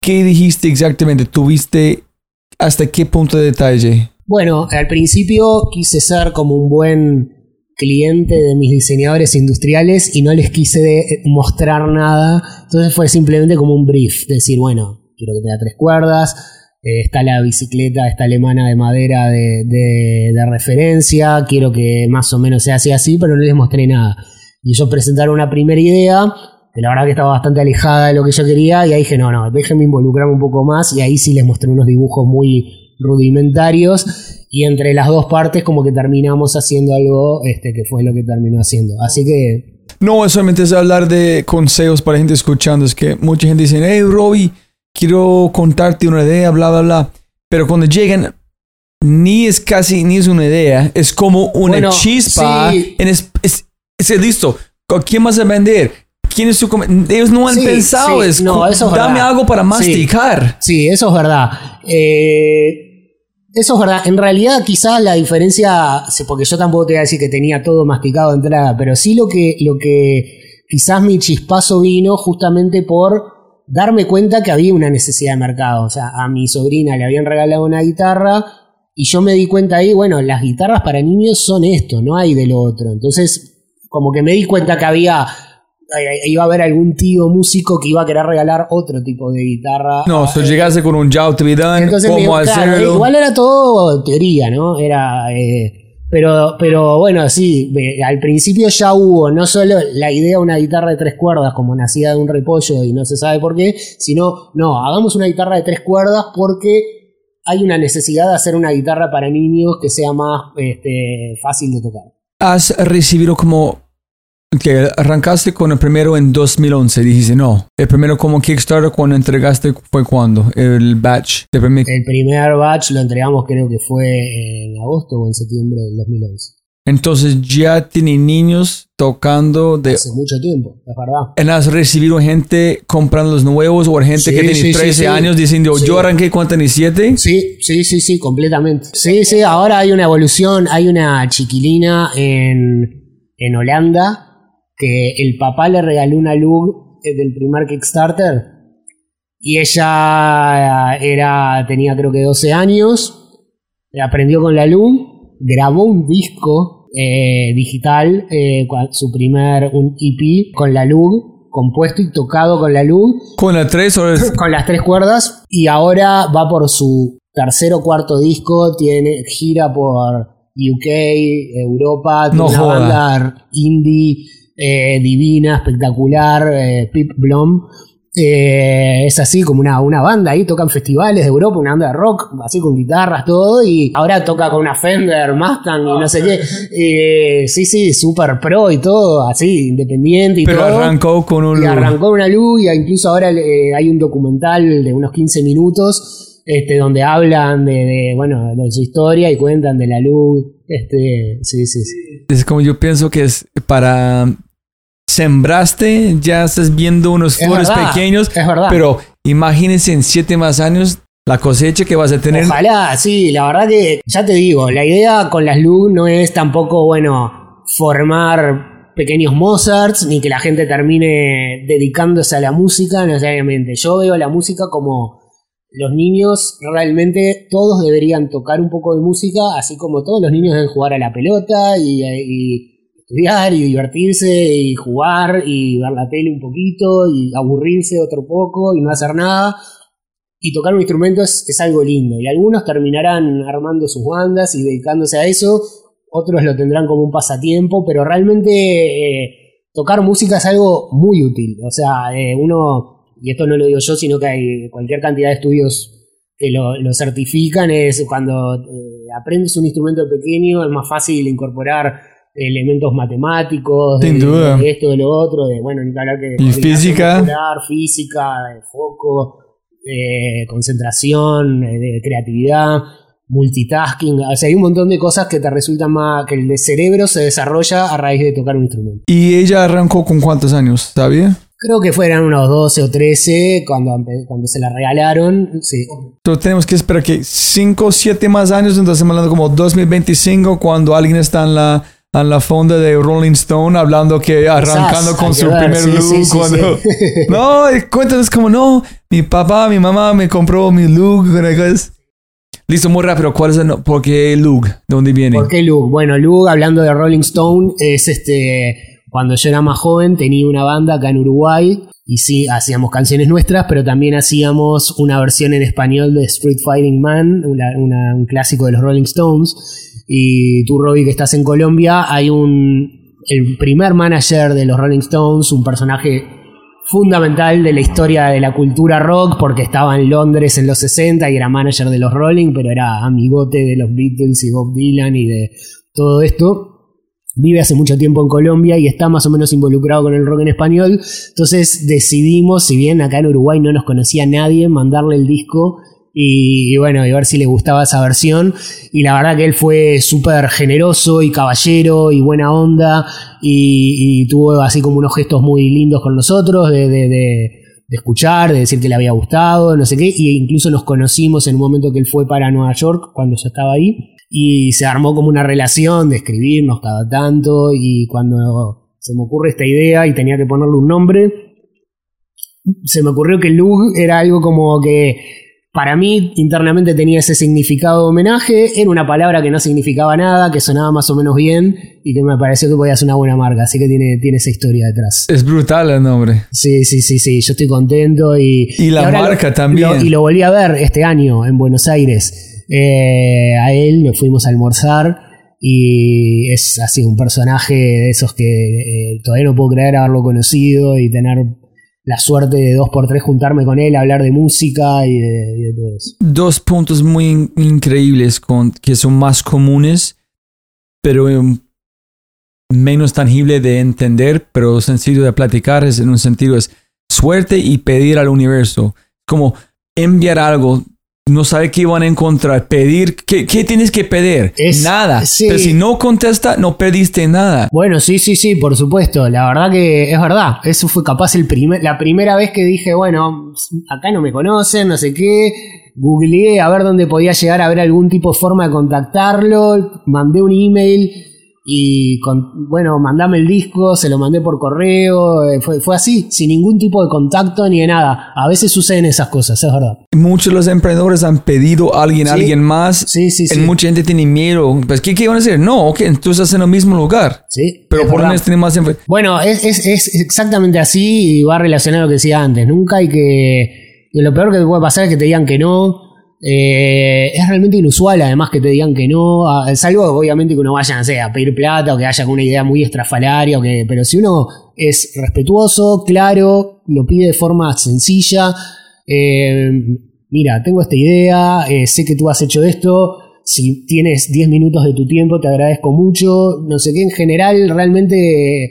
¿Qué dijiste exactamente? ¿Tuviste hasta qué punto de detalle? Bueno, al principio quise ser como un buen cliente de mis diseñadores industriales y no les quise de- mostrar nada. Entonces fue simplemente como un brief, decir, bueno, quiero que tenga tres cuerdas, eh, está la bicicleta, esta alemana de madera de, de- de referencia, quiero que más o menos sea así, así, pero no les mostré nada. Y ellos presentaron una primera idea, que la verdad que estaba bastante alejada de lo que yo quería, y ahí dije, no, no, déjenme involucrarme un poco más, y ahí sí les mostré unos dibujos muy rudimentarios, y entre las dos partes como que terminamos haciendo algo este, que fue lo que terminó haciendo. Así que No, solamente es hablar de consejos para gente escuchando. Es que mucha gente dice, hey, Robbie, quiero contarte una idea, bla, bla, bla. Pero cuando llegan, ni es casi, ni es una idea. Es como una Bueno, chispa. sí. En es, es, es listo. ¿Con quién vas a vender? ¿Quién es su com- Ellos no han Sí, pensado. sí, es, no, eso es dame verdad. algo para masticar. Sí, eso es verdad. Eh, eso es verdad. En realidad, quizás la diferencia, porque yo tampoco te voy a decir que tenía todo masticado de entrada, pero sí lo que, lo que quizás mi chispazo vino justamente por darme cuenta que había una necesidad de mercado. O sea, a mi sobrina le habían regalado una guitarra y yo me di cuenta ahí, bueno, las guitarras para niños son esto, no hay de lo otro. Entonces, como que me di cuenta que había iba a haber algún tío músico que iba a querer regalar otro tipo de guitarra. No, si llegaste con un Yao Entonces, cómo digo, claro, hacerlo. igual era todo teoría, ¿no? Era. eh, pero, pero bueno, sí, ve, al principio ya hubo no solo la idea de una guitarra de tres cuerdas como nacida de un repollo y no se sabe por qué, sino, no, hagamos una guitarra de tres cuerdas porque hay una necesidad de hacer una guitarra para niños que sea más este, fácil de tocar. has recibido como que arrancaste con el primero en 2011 dijiste no el primero como Kickstarter cuando entregaste fue cuando el batch el primer- El primer batch lo entregamos creo que fue en agosto o en septiembre del 2011. entonces ya tienen niños tocando de Hace mucho tiempo, es verdad. ¿Has recibido gente comprando los nuevos o gente Sí, que tiene sí, sí, 13 sí. años diciendo yo arranqué tenía 7? Sí, sí, sí, sí, completamente. Sí, sí, ahora hay una evolución, hay una chiquilina en, en Holanda que el papá le regaló una luz del primer Kickstarter y ella era, tenía creo que 12 años, aprendió con la luz, grabó un disco eh, digital, eh, su primer, un EP con la luz, compuesto y tocado con la luz, Con la 3 o con las tres cuerdas y ahora va por su tercer o cuarto disco, tiene gira por UK, Europa, tiene No una joda. banda indie eh, divina, espectacular, eh, Pip Blom. Eh, es así como una, una banda ahí, tocan festivales de Europa, una banda de rock, así con guitarras, todo, y ahora toca con una Fender, Mustang y no sé qué. Eh, sí, sí, super pro y todo, así, independiente y pero todo. arrancó con un Y arrancó una luz y incluso ahora eh, hay un documental de unos 15 minutos este, donde hablan de, de, bueno, de su historia y cuentan de la luz. Este, sí, sí, sí. es como yo pienso que es para sembraste, ya estás viendo unos Es flores pequeños, es verdad. pero imagínense en siete más años la cosecha que vas a tener. Ojalá, sí, la verdad que ya te digo, la idea con las LUG no es tampoco, bueno, formar pequeños Mozarts, ni que la gente termine dedicándose a la música necesariamente. Yo veo la música como los niños realmente todos deberían tocar un poco de música, así como todos los niños deben jugar a la pelota y, y estudiar y divertirse y jugar y ver la tele un poquito y aburrirse otro poco y no hacer nada. Y tocar un instrumento es, es algo lindo. Y algunos terminarán armando sus bandas y dedicándose a eso. Otros lo tendrán como un pasatiempo. Pero realmente eh, tocar música es algo muy útil. O sea, eh, uno, y esto no lo digo yo, sino que hay cualquier cantidad de estudios que lo, certifican, es cuando eh, aprendes un instrumento pequeño es más fácil incorporar elementos matemáticos, Sin de, duda. de esto, de lo otro, de bueno, ni que hablar que Y física. física, de foco, de concentración, de creatividad, multitasking, o sea, hay un montón de cosas que te resultan más, que el cerebro se desarrolla a raíz de tocar un instrumento. Y ella arrancó con cuántos años, ¿sabía? Creo que fueran unos 12 o 13 cuando, cuando se la regalaron, sí. Entonces tenemos que esperar que 5 o 7 más años, entonces estamos hablando como 2025, cuando alguien está en la, en la fonda de Rolling Stone hablando que arrancando con su primer sí, look. sí, sí, cuando. No, cuéntanos como no, mi papá, mi mamá me compró mi look. Listo, muy rápido, ¿cuál es el no- ¿Por qué look? ¿De dónde viene? ¿Por qué Luke? Bueno, Luke, hablando de Rolling Stone, es este. Cuando yo era más joven, tenía una banda acá en Uruguay. Y sí, hacíamos canciones nuestras, pero también hacíamos una versión en español de Street Fighting Man, una- una- un clásico de los Rolling Stones. Y tú, Robbie, que estás en Colombia, hay un. El primer manager de los Rolling Stones, un personaje fundamental de la historia de la cultura rock porque estaba en Londres en los 60 y era manager de los Rolling, pero era amigote de los Beatles y Bob Dylan y de todo esto. Vive hace mucho tiempo en Colombia y está más o menos involucrado con el rock en español. Entonces decidimos, si bien acá en Uruguay no nos conocía nadie, mandarle el disco y, bueno, y ver si le gustaba esa versión. Y la verdad que él fue súper generoso y caballero y buena onda y, y tuvo así como unos gestos muy lindos con nosotros de, de- de- de escuchar, de decir que le había gustado, no sé qué, y incluso nos conocimos en un momento que él fue para Nueva York cuando yo estaba ahí y se armó como una relación de escribirnos cada tanto y cuando se me ocurre esta idea y tenía que ponerle un nombre, se me ocurrió que Lug era algo como que para mí internamente tenía ese significado de homenaje, era una palabra que no significaba nada, que sonaba más o menos bien y que me pareció que podía ser una buena marca, así que tiene, tiene esa historia detrás. Es brutal el nombre. Sí, sí, sí, sí, yo estoy contento y... Y la marca lo- también. lo- y lo volví a ver este año en Buenos Aires. Eh, a él nos fuimos a almorzar y es así un personaje de esos que eh, todavía no puedo creer haberlo conocido y tener la suerte de dos por tres juntarme con él, hablar de música y de, todo eso. Dos puntos muy in- increíbles que son más comunes, pero em, menos tangible de entender, pero sencillo de platicar es en un sentido es suerte y pedir al universo. Como enviar algo, no sabe qué van a encontrar, pedir, ¿qué, qué tienes que pedir? Es- nada. sí. Pero si no contesta, no perdiste nada. Bueno, sí, sí, sí, por supuesto. La verdad que es verdad. Eso fue capaz el primer, la primera vez que dije, bueno, acá no me conocen, no sé qué. Googleé a ver dónde podía llegar a ver algún tipo de forma de contactarlo. Mandé un email y, con, bueno, mandame el disco, se lo mandé por correo. eh, Fue, fue así, sin ningún tipo de contacto ni de nada. A veces suceden esas cosas, es verdad. Muchos de los emprendedores han pedido a alguien, a Sí. alguien más. Sí, sí, sí. Mucha gente tiene miedo. Pues, ¿qué, qué van a hacer? No, ok, tú estás en el mismo lugar. Sí, Pero por lo menos tiene más Bueno, es, es- es exactamente así y va relacionado a lo que decía antes. Nunca hay que. y lo peor que te puede pasar es que te digan que no. Eh, es realmente inusual, además, que te digan que no. Salvo, obviamente, que uno vaya, no a pedir plata o que haya una idea muy estrafalaria. O que, pero si uno es respetuoso, claro, lo pide de forma sencilla. eh, mira, tengo esta idea, eh, sé que tú has hecho esto. Si tienes 10 minutos de tu tiempo, te agradezco mucho. No sé qué, en general, realmente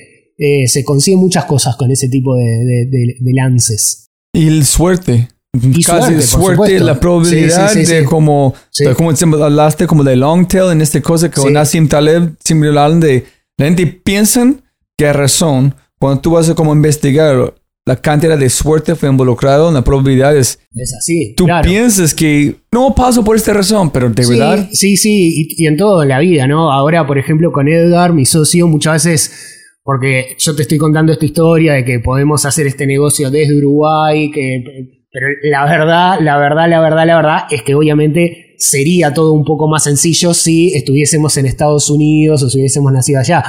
se consiguen muchas cosas con ese tipo de, de- de- de lances. Y el suerte. Y Casi suerte, suerte, la probabilidad Sí, sí, sí, de como, de como hablaste como de long tail en esta cosa que. Nassim Taleb siempre hablan de la gente piensan que hay razón cuando tú vas a como investigar la cantidad de suerte fue involucrado en la probabilidad es... Es así. Tú claro. piensas que no paso por esta razón, pero de verdad... Sí, sí, y, y en todo en la vida, ¿no? Ahora, por ejemplo, con Edgar, mi socio, muchas veces, porque yo te estoy contando esta historia de que podemos hacer este negocio desde Uruguay, que, pero la verdad, la verdad, la verdad, la verdad es que obviamente sería todo un poco más sencillo si estuviésemos en Estados Unidos o si hubiésemos nacido allá.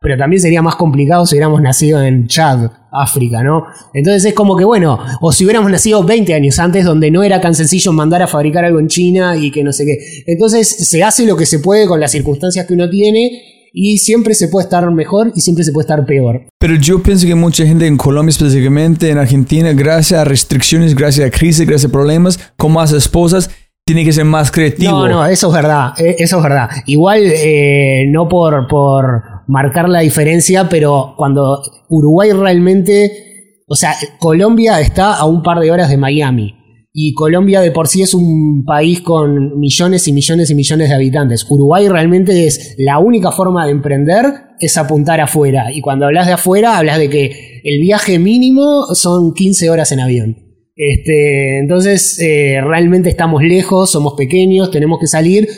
Pero también sería más complicado si hubiéramos nacido en Chad, África, ¿no? Entonces es como que, bueno, o si hubiéramos nacido 20 años antes, donde no era tan sencillo mandar a fabricar algo en China y que no sé qué. Entonces se hace lo que se puede con las circunstancias que uno tiene y siempre se puede estar mejor y siempre se puede estar peor. Pero yo pienso que mucha gente en Colombia específicamente, en Argentina, gracias a restricciones, gracias a crisis, gracias a problemas, con más esposas, tiene que ser más creativo. No, no, eso es verdad, eh, eso es verdad. Igual, eh, no por, por marcar la diferencia, pero cuando Uruguay realmente, o sea, Colombia está a un par de horas de Miami. Y Colombia de por sí es un país con millones y millones y millones de habitantes. Uruguay realmente es la única forma de emprender es apuntar afuera. Y cuando hablas de afuera, hablas de que el viaje mínimo son 15 horas en avión. Este, entonces, eh, realmente estamos lejos, somos pequeños, tenemos que salir,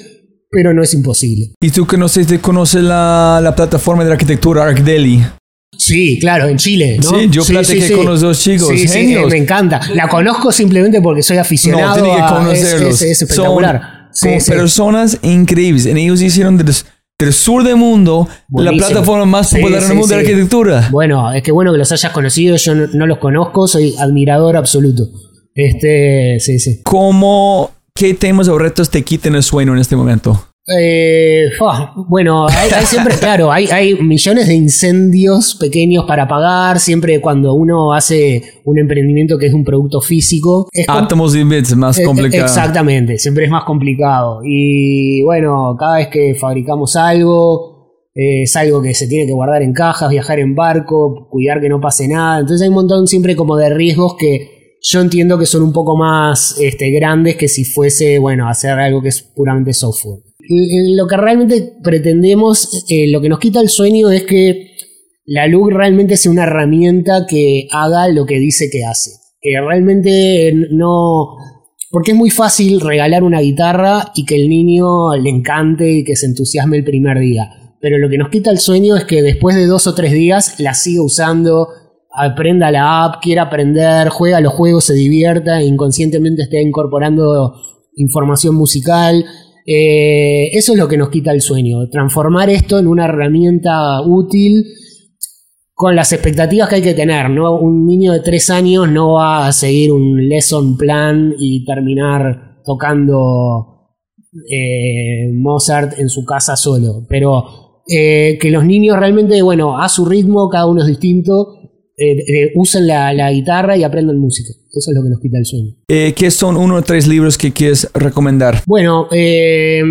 pero no es imposible. Y tú que no sé si conoces la, la plataforma de arquitectura ArcDeli. Sí, claro, en Chile. ¿no? Sí, yo platiqué con los dos chicos, Sí, sí, genios. me encanta. La conozco simplemente porque soy aficionado. No, tiene que a- conocerlos. Es, es- es espectacular. Son Sí, sí. personas increíbles. En ellos hicieron del, del sur del mundo Buenísimo. la plataforma más Sí, popular en sí, el mundo de sí. la arquitectura. Bueno, es que bueno que los hayas conocido. Yo no, no los conozco, soy admirador absoluto. Este, sí, sí. ¿Cómo, qué temas o retos te quitan el sueño en este momento? Eh, bueno, hay, hay siempre, claro, hay, hay millones de incendios pequeños para apagar. Siempre cuando uno hace un emprendimiento que es un producto físico, es Átomos y bits, más Eh, complicado. Exactamente, siempre es más complicado. Y bueno, cada vez que fabricamos algo, eh, es algo que se tiene que guardar en cajas, viajar en barco, cuidar que no pase nada. Entonces hay un montón siempre como de riesgos que yo entiendo que son un poco más este, grandes que si fuese, bueno, hacer algo que es puramente software. Y Lo que realmente pretendemos, eh, lo que nos quita el sueño es que la LUG realmente sea una herramienta que haga lo que dice que hace. Que realmente no... Porque es muy fácil regalar una guitarra y que el niño le encante y que se entusiasme el primer día. Pero lo que nos quita el sueño es que después de dos o tres días la siga usando, aprenda la app, quiera aprender, juega los juegos, se divierta, inconscientemente esté incorporando información musical. Eh, eso es lo que nos quita el sueño, transformar esto en una herramienta útil con las expectativas que hay que tener. ¿no? Un niño de tres años no va a seguir un lesson plan y terminar tocando eh, Mozart en su casa solo. Pero eh, que los niños realmente, bueno, a su ritmo, cada uno es distinto, eh, eh, usen la, la guitarra y aprendan música. Eso es lo que nos quita el sueño. Eh, ¿Qué son uno o tres libros que quieres recomendar? Bueno, eh,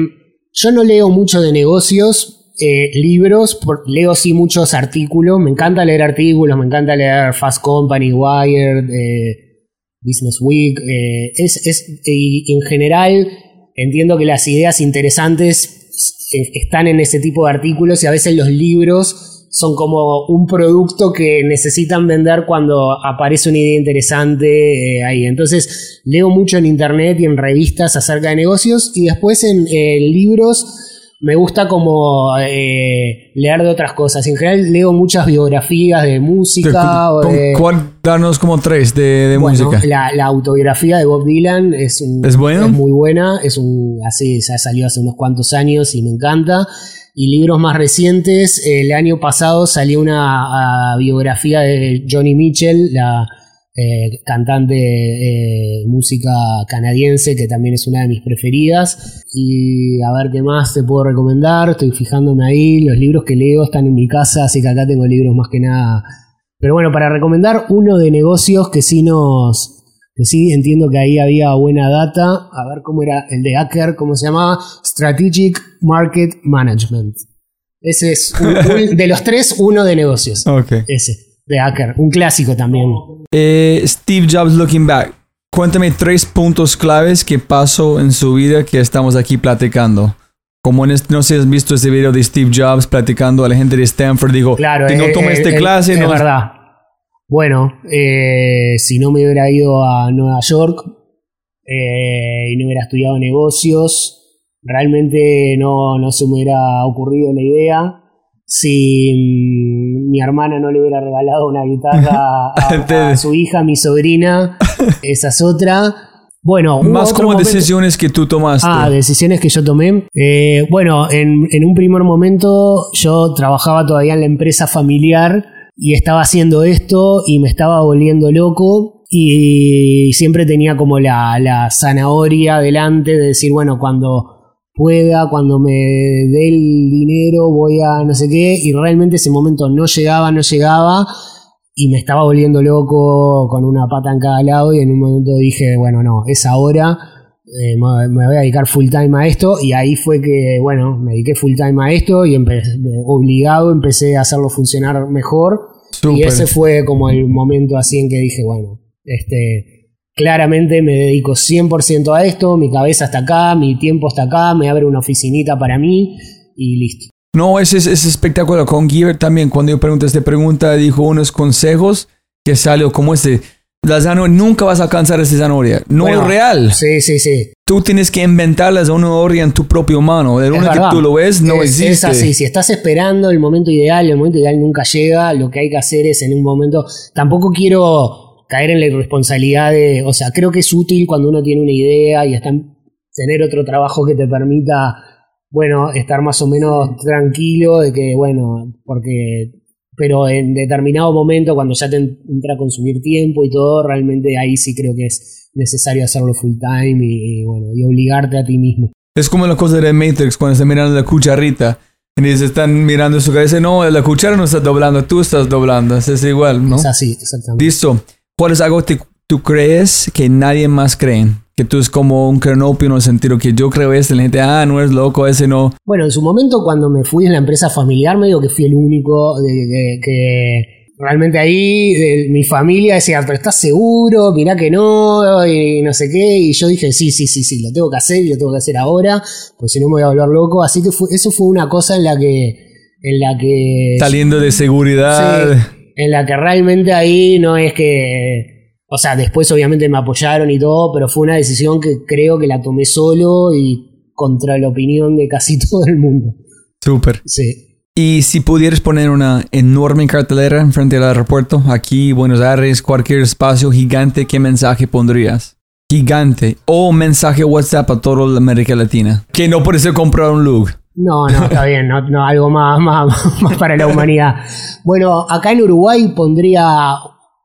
yo no leo mucho de negocios, eh, libros, por- leo sí muchos artículos, me encanta leer artículos, me encanta leer Fast Company, Wired, eh, Business Week, es, es- y en general entiendo que las ideas interesantes están en ese tipo de artículos y a veces los libros son como un producto que necesitan vender cuando aparece una idea interesante eh, ahí. Entonces leo mucho en internet y en revistas acerca de negocios y después en eh, libros me gusta como eh, leer de otras cosas. En general leo muchas biografías de música o como tres de, de Bueno, música. La, la autobiografía de Bob Dylan es, un- ¿Es buena? muy buena, es un así ya salió hace unos cuantos años y me encanta. Y libros más recientes, el año pasado salió una biografía de Johnny Mitchell, la eh, cantante de música canadiense, que también es una de mis preferidas. Y a ver qué más te puedo recomendar, estoy fijándome ahí, los libros que leo están en mi casa, así que acá tengo libros más que nada pero bueno, para recomendar uno de negocios que sí nos. Que sí entiendo que ahí había buena data. A ver cómo era el de Hacker, ¿cómo se llamaba? Strategic Market Management. Ese es un- un- de los tres, uno de negocios. Ok. Ese, de Hacker. Un clásico también. Eh, Steve Jobs Looking Back. Cuéntame tres puntos claves que pasó en su vida que estamos aquí platicando. Como en este, no sé si has visto ese video de Steve Jobs platicando a la gente de Stanford, digo, Claro, si no eh, tomo eh, esta eh, clase, es no verdad. Bueno, eh, si no me hubiera ido a Nueva York eh, y no hubiera estudiado negocios, realmente no, no se me hubiera ocurrido la idea. Si mm, mi hermana no le hubiera regalado una guitarra a, a su hija, mi sobrina, esa es otra. Bueno, Más como momento- decisiones que tú tomaste. Ah, decisiones que yo tomé. Eh, bueno, en, en un primer momento yo trabajaba todavía en la empresa familiar y estaba haciendo esto y me estaba volviendo loco y siempre tenía como la, la zanahoria delante de decir, bueno, cuando pueda, cuando me dé el dinero voy a no sé qué y realmente ese momento no llegaba, no llegaba y me estaba volviendo loco con una pata en cada lado y en un momento dije, bueno, no, es ahora, eh, me voy a dedicar full time a esto y ahí fue que, bueno, me dediqué full time a esto y empe- obligado empecé a hacerlo funcionar mejor y ese fue como el momento así en que dije, bueno, este, claramente me dedico 100% a esto, mi cabeza está acá, mi tiempo está acá, me abre una oficinita para mí y listo. No, ese es, es espectacular. Con Giver también, cuando yo pregunté esta pregunta, dijo unos consejos que salió como este. La zanahoria, nunca vas a alcanzar esa zanahoria. No Bueno, es real. Sí, sí, sí. Tú tienes que inventar la zanahoria en tu propio mano. De una que tú lo ves, no es, existe. Es así, si estás esperando el momento ideal, el momento ideal nunca llega, lo que hay que hacer es en un momento, tampoco quiero caer en la irresponsabilidad de, o sea, creo que es útil cuando uno tiene una idea y está en- tener otro trabajo que te permita, bueno, estar más o menos tranquilo de que, bueno, porque, pero en determinado momento, cuando ya te en- entra a consumir tiempo y todo, realmente ahí sí creo que es necesario hacerlo full time y, y, bueno, y obligarte a ti mismo. Es como la cosa de Matrix cuando están mirando la cucharita. Y dice, están mirando su cabeza. No, la cuchara no está doblando, tú estás doblando. Es igual, ¿no? Es así, exactamente. Listo. ¿Cuál es algo que tú crees que nadie más cree? Que tú es como un cronopio en el sentido que yo creo esto. y La gente, ah, no es loco, ese no. Bueno, en su momento cuando me fui en la empresa familiar, me digo que fui el único de, de- que realmente ahí de- mi familia decía, pero ¿estás seguro? Mirá que no, y no sé qué. Y yo dije, sí, sí, sí, sí, lo tengo que hacer y lo tengo que hacer ahora, pues si no me voy a volver loco. Así que fue- eso fue una cosa en la que... En la que Saliendo de seguridad. Sí, en la que realmente ahí no es que. O sea, después obviamente me apoyaron y todo, pero fue una decisión que creo que la tomé solo y contra la opinión de casi todo el mundo. Súper. Sí. Y si pudieras poner una enorme cartelera enfrente del aeropuerto, aquí, Buenos Aires, cualquier espacio gigante, ¿qué mensaje pondrías? Gigante. O mensaje WhatsApp a toda la América Latina. Que no puede ser comprar un look. No, no, está bien, no, no, algo más, más, más para la humanidad. Bueno, acá en Uruguay pondría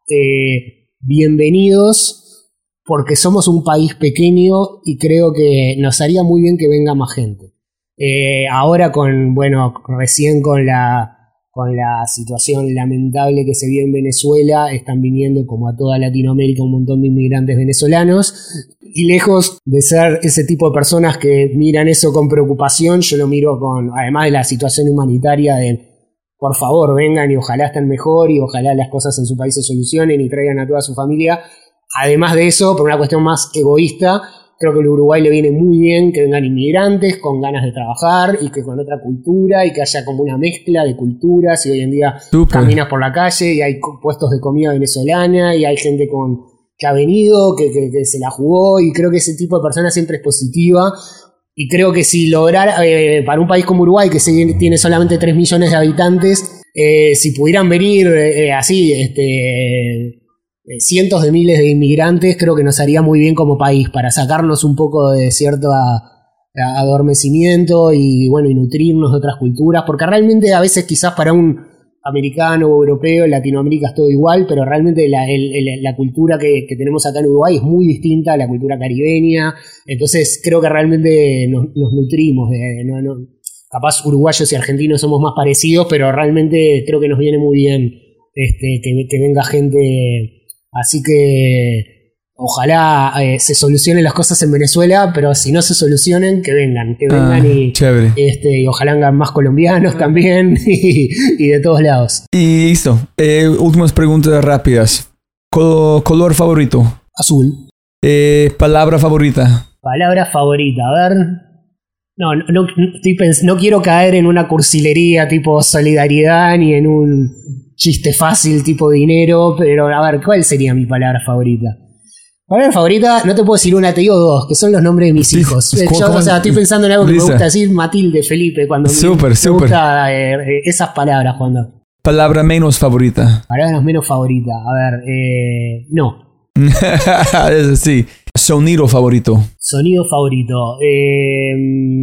eh, bienvenidos porque somos un país pequeño y creo que nos haría muy bien que venga más gente. Eh, ahora con, bueno, recién con la, con la situación lamentable que se vive en Venezuela, están viniendo como a toda Latinoamérica un montón de inmigrantes venezolanos y lejos de ser ese tipo de personas que miran eso con preocupación, yo lo miro con, además de la situación humanitaria de, por favor, vengan y ojalá estén mejor y ojalá las cosas en su país se solucionen y traigan a toda su familia. Además de eso, por una cuestión más egoísta, creo que al Uruguay le viene muy bien que vengan inmigrantes con ganas de trabajar y que con otra cultura y que haya como una mezcla de culturas y hoy en día caminas por la calle y hay puestos de comida venezolana y hay gente con que ha venido, que, que- que se la jugó y creo que ese tipo de personas siempre es positiva y creo que si lograr, eh, para un país como Uruguay, que tiene solamente 3 millones de habitantes, eh, si pudieran venir eh, así, este, eh, cientos de miles de inmigrantes, creo que nos haría muy bien como país para sacarnos un poco de cierto adormecimiento y bueno, y nutrirnos de otras culturas, porque realmente a veces quizás para un americano o europeo, en Latinoamérica es todo igual, pero realmente la, cultura que, tenemos acá en Uruguay es muy distinta a la cultura caribeña, entonces creo que realmente nos, nutrimos capaz uruguayos y argentinos somos más parecidos, pero realmente creo que nos viene muy bien este, que venga gente. Así que ojalá eh, se solucionen las cosas en Venezuela, pero si no se solucionen, que vengan, que vengan Ah, y, Chévere. este, y ojalá vengan más colombianos también y, y de todos lados. Y listo. Eh, últimas preguntas rápidas. Co- color favorito. Azul. Eh, palabra favorita. Palabra favorita, a ver. No, no, no, no quiero caer en una cursilería tipo solidaridad ni en un chiste fácil tipo dinero, pero a ver, ¿cuál sería mi palabra favorita? Palabra favorita, no te puedo decir una, te digo dos, que son los nombres de mis hijos. ¿cómo- Eh, Yo, o sea, estoy pensando en algo que Lisa. me gusta decir Matilde, Felipe, cuando me- gusta eh, esas palabras cuando. Palabra menos favorita. Palabras menos favoritas. A ver, eh, no. Sí. Sonido favorito. Sonido favorito. Eh,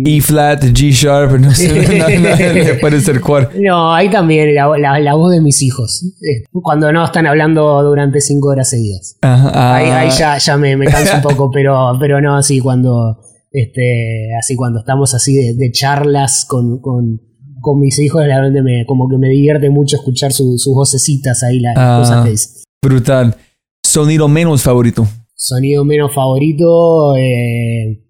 E flat, G sharp, no sé. puede ser cuál. No, ahí también la, la- la voz de mis hijos. Cuando no están hablando durante cinco horas seguidas. Ah, Ahí, ahí ya, ya me, me canso un poco, pero, pero no, así cuando este, así cuando estamos así de, de charlas con, con, con mis hijos, realmente me, como que me divierte mucho escuchar su- sus vocecitas ahí, las Ah. cosas que dicen. Brutal. Sonido menos favorito. Sonido menos favorito, eh,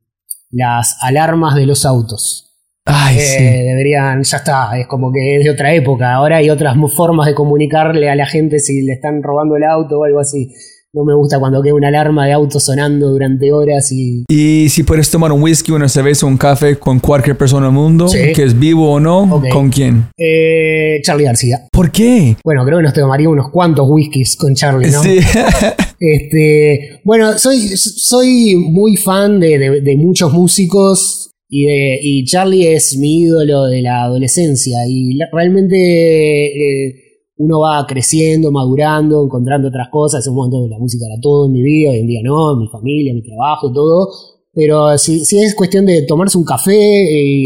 las alarmas de los autos. Ay, Eh, sí. Deberían, ya está, es como que es de otra época. Ahora hay otras formas de comunicarle a la gente si le están robando el auto o algo así. No me gusta cuando queda una alarma de auto sonando durante horas y. Y si puedes tomar un whisky, una cerveza, un café con cualquier persona del mundo, Sí. que es vivo o no. ¿con quién? Eh, Charlie García. ¿Por qué? Bueno, creo que nos tomaría unos cuantos whiskies con Charlie, ¿no? Sí. Este, bueno, soy, soy muy fan de, de- de muchos músicos y, de, y Charlie es mi ídolo de la adolescencia y la- realmente eh, uno va creciendo, madurando, encontrando otras cosas. En un momento la música era todo en mi vida, hoy en día no, mi familia, mi trabajo, todo. Pero si, es cuestión de tomarse un café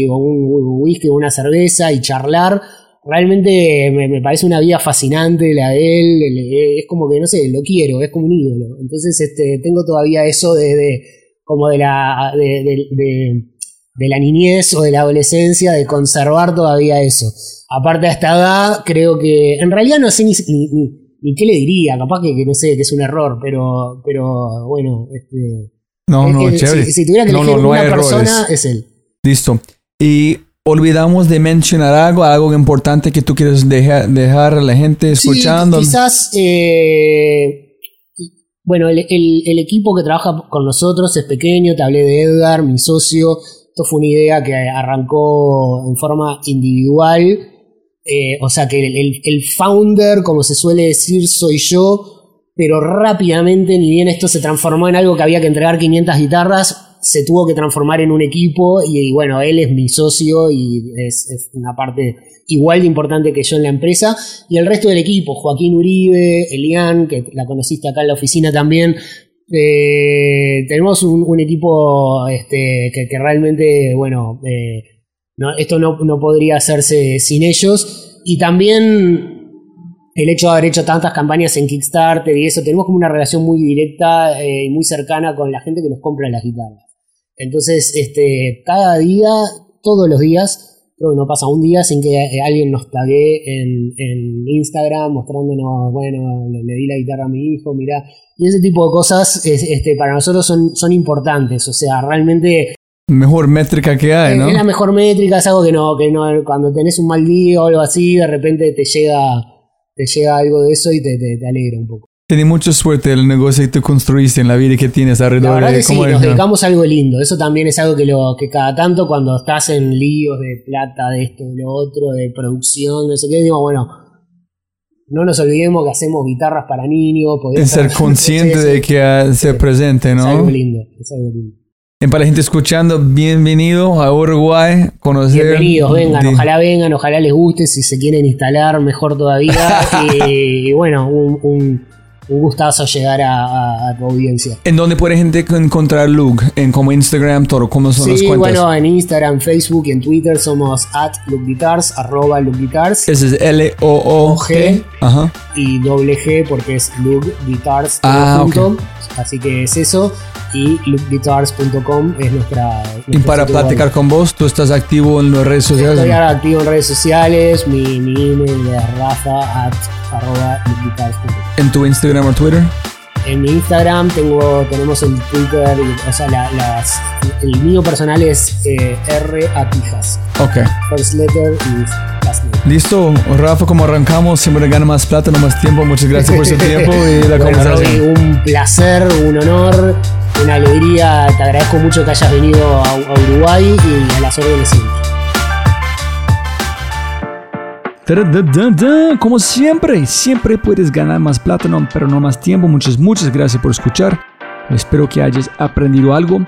eh, o un, whisky o una cerveza y charlar, realmente me, parece una vida fascinante la de él. el- Es como que, no sé, lo quiero, es como un ídolo. Entonces este, tengo todavía eso de, de- como de la, de, de- de- de la niñez o de la adolescencia, de conservar todavía eso. Aparte de esta edad, creo que, en realidad no sé ni, ni, ni- ni qué le diría, capaz que, que no sé, que es un error, pero, pero bueno, este, No, no, chévere. si, si tuviera que No, elegir no, no una persona, errores. es él. Listo. Y olvidamos de mencionar algo, algo importante que tú quieres dejar, dejar a la gente escuchando. Sí, quizás, eh, bueno, el, el- el equipo que trabaja con nosotros es pequeño, te hablé de Edgar, mi socio. Esto fue una idea que arrancó en forma individual. eh, o sea que el, el- founder, como se suele decir, soy yo, pero rápidamente, ni bien esto se transformó en algo que había que entregar 500 guitarras, se tuvo que transformar en un equipo y, y bueno, él es mi socio y es, es una parte igual de importante que yo en la empresa. Y el resto del equipo, Joaquín Uribe, Elian, que la conociste acá en la oficina también. Eh, tenemos un, equipo este, que, realmente, bueno, eh, esto no, no podría hacerse sin ellos. Y también el hecho de haber hecho tantas campañas en Kickstarter y eso, tenemos como una relación muy directa eh, y muy cercana con la gente que nos compra las guitarras. Entonces, este, cada día, todos los días, creo que no pasa un día sin que eh, alguien nos tague en, en Instagram mostrándonos, bueno, le, le di la guitarra a mi hijo, mirá. Y ese tipo de cosas es- este, para nosotros son, son importantes. O sea, realmente Mejor métrica que hay, ¿no? es la mejor métrica, es algo que no, que no, cuando tenés un mal día o algo así, de repente te llega, te llega algo de eso y te, te- te alegra un poco. Tenés mucha suerte el negocio que tú construiste en la vida que tienes La alrededor verdad de que sí, nos ¿no? dedicamos a algo lindo. Eso también es algo que, lo, que cada tanto cuando estás en líos de plata, de esto, de lo otro, de producción, no sé qué, digo, bueno, no nos olvidemos que hacemos guitarras para niños. podés Es ser consciente Sí, sí, de que ah, se presente, Es algo ¿no? lindo, es algo lindo. Y para la gente escuchando, bienvenido a Uruguay, conocer. Bienvenidos, vengan, de- ojalá vengan, ojalá les guste, si se quieren instalar, mejor todavía. y, y bueno, un, un- un gustazo llegar a, a- a tu audiencia. ¿En dónde puede gente encontrar Luke? En como Instagram, todo, ¿cómo son las Sí, cuentas? bueno, en Instagram, Facebook y en Twitter somos at lookguitars, arroba lookguitars Ese es L-O-O-G. Ajá. y doble G porque es Look Guitars Ah, junto. Así que es eso. Y lookguitars.com es nuestra. Y para platicar con vos, tú estás activo en las redes sociales. Estoy ahora activo en redes sociales. Mi, mi email es rafa at arroba. En tu Instagram o Twitter. En mi Instagram tengo, tenemos el Twitter, o sea, la- las, el mío personal es eh, R Atijas. Ok. First letter y last name. Listo, Rafa, como arrancamos, siempre gana más plata, no más tiempo. Muchas gracias por su tiempo y la Bueno, conversación. Robbie, un placer, un honor. Una alegría, te agradezco mucho que hayas venido a, Uruguay y a las órdenes siempre. Como siempre, siempre puedes ganar más plata, pero no más tiempo. Muchas, muchas gracias por escuchar. Espero que hayas aprendido algo,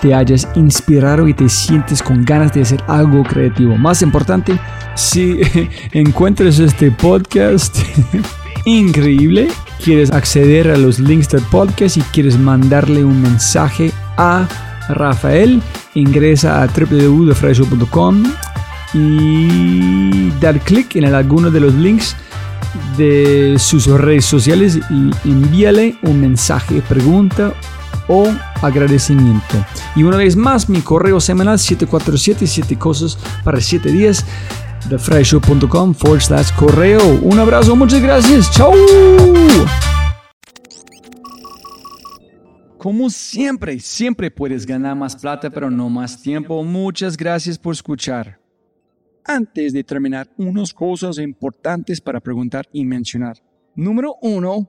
te hayas inspirado y te sientes con ganas de hacer algo creativo. Más importante, si encuentras este podcast increíble, quieres acceder a los links del podcast y quieres mandarle un mensaje a Rafael, ingresa a www.defryshow.com y dar clic en alguno de los links de sus redes sociales y envíale un mensaje, pregunta o agradecimiento. Y una vez más, mi correo semanal 747 7 cosas para 7 días thefryshow.com forward slash correo. Un abrazo, muchas gracias. Chao. Como siempre, siempre puedes ganar más plata, pero no más tiempo. Muchas gracias por escuchar. Antes de terminar, unas cosas importantes para preguntar y mencionar. Número uno,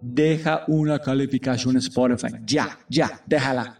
deja una calificación Spotify. Ya, ya, déjala.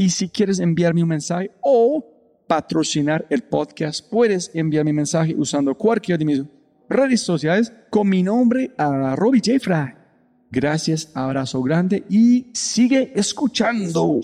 Y si quieres enviarme un mensaje o patrocinar el podcast, puedes enviar mi mensaje usando cualquiera de mis redes sociales con mi nombre a Robbie. Gracias, abrazo grande y sigue escuchando.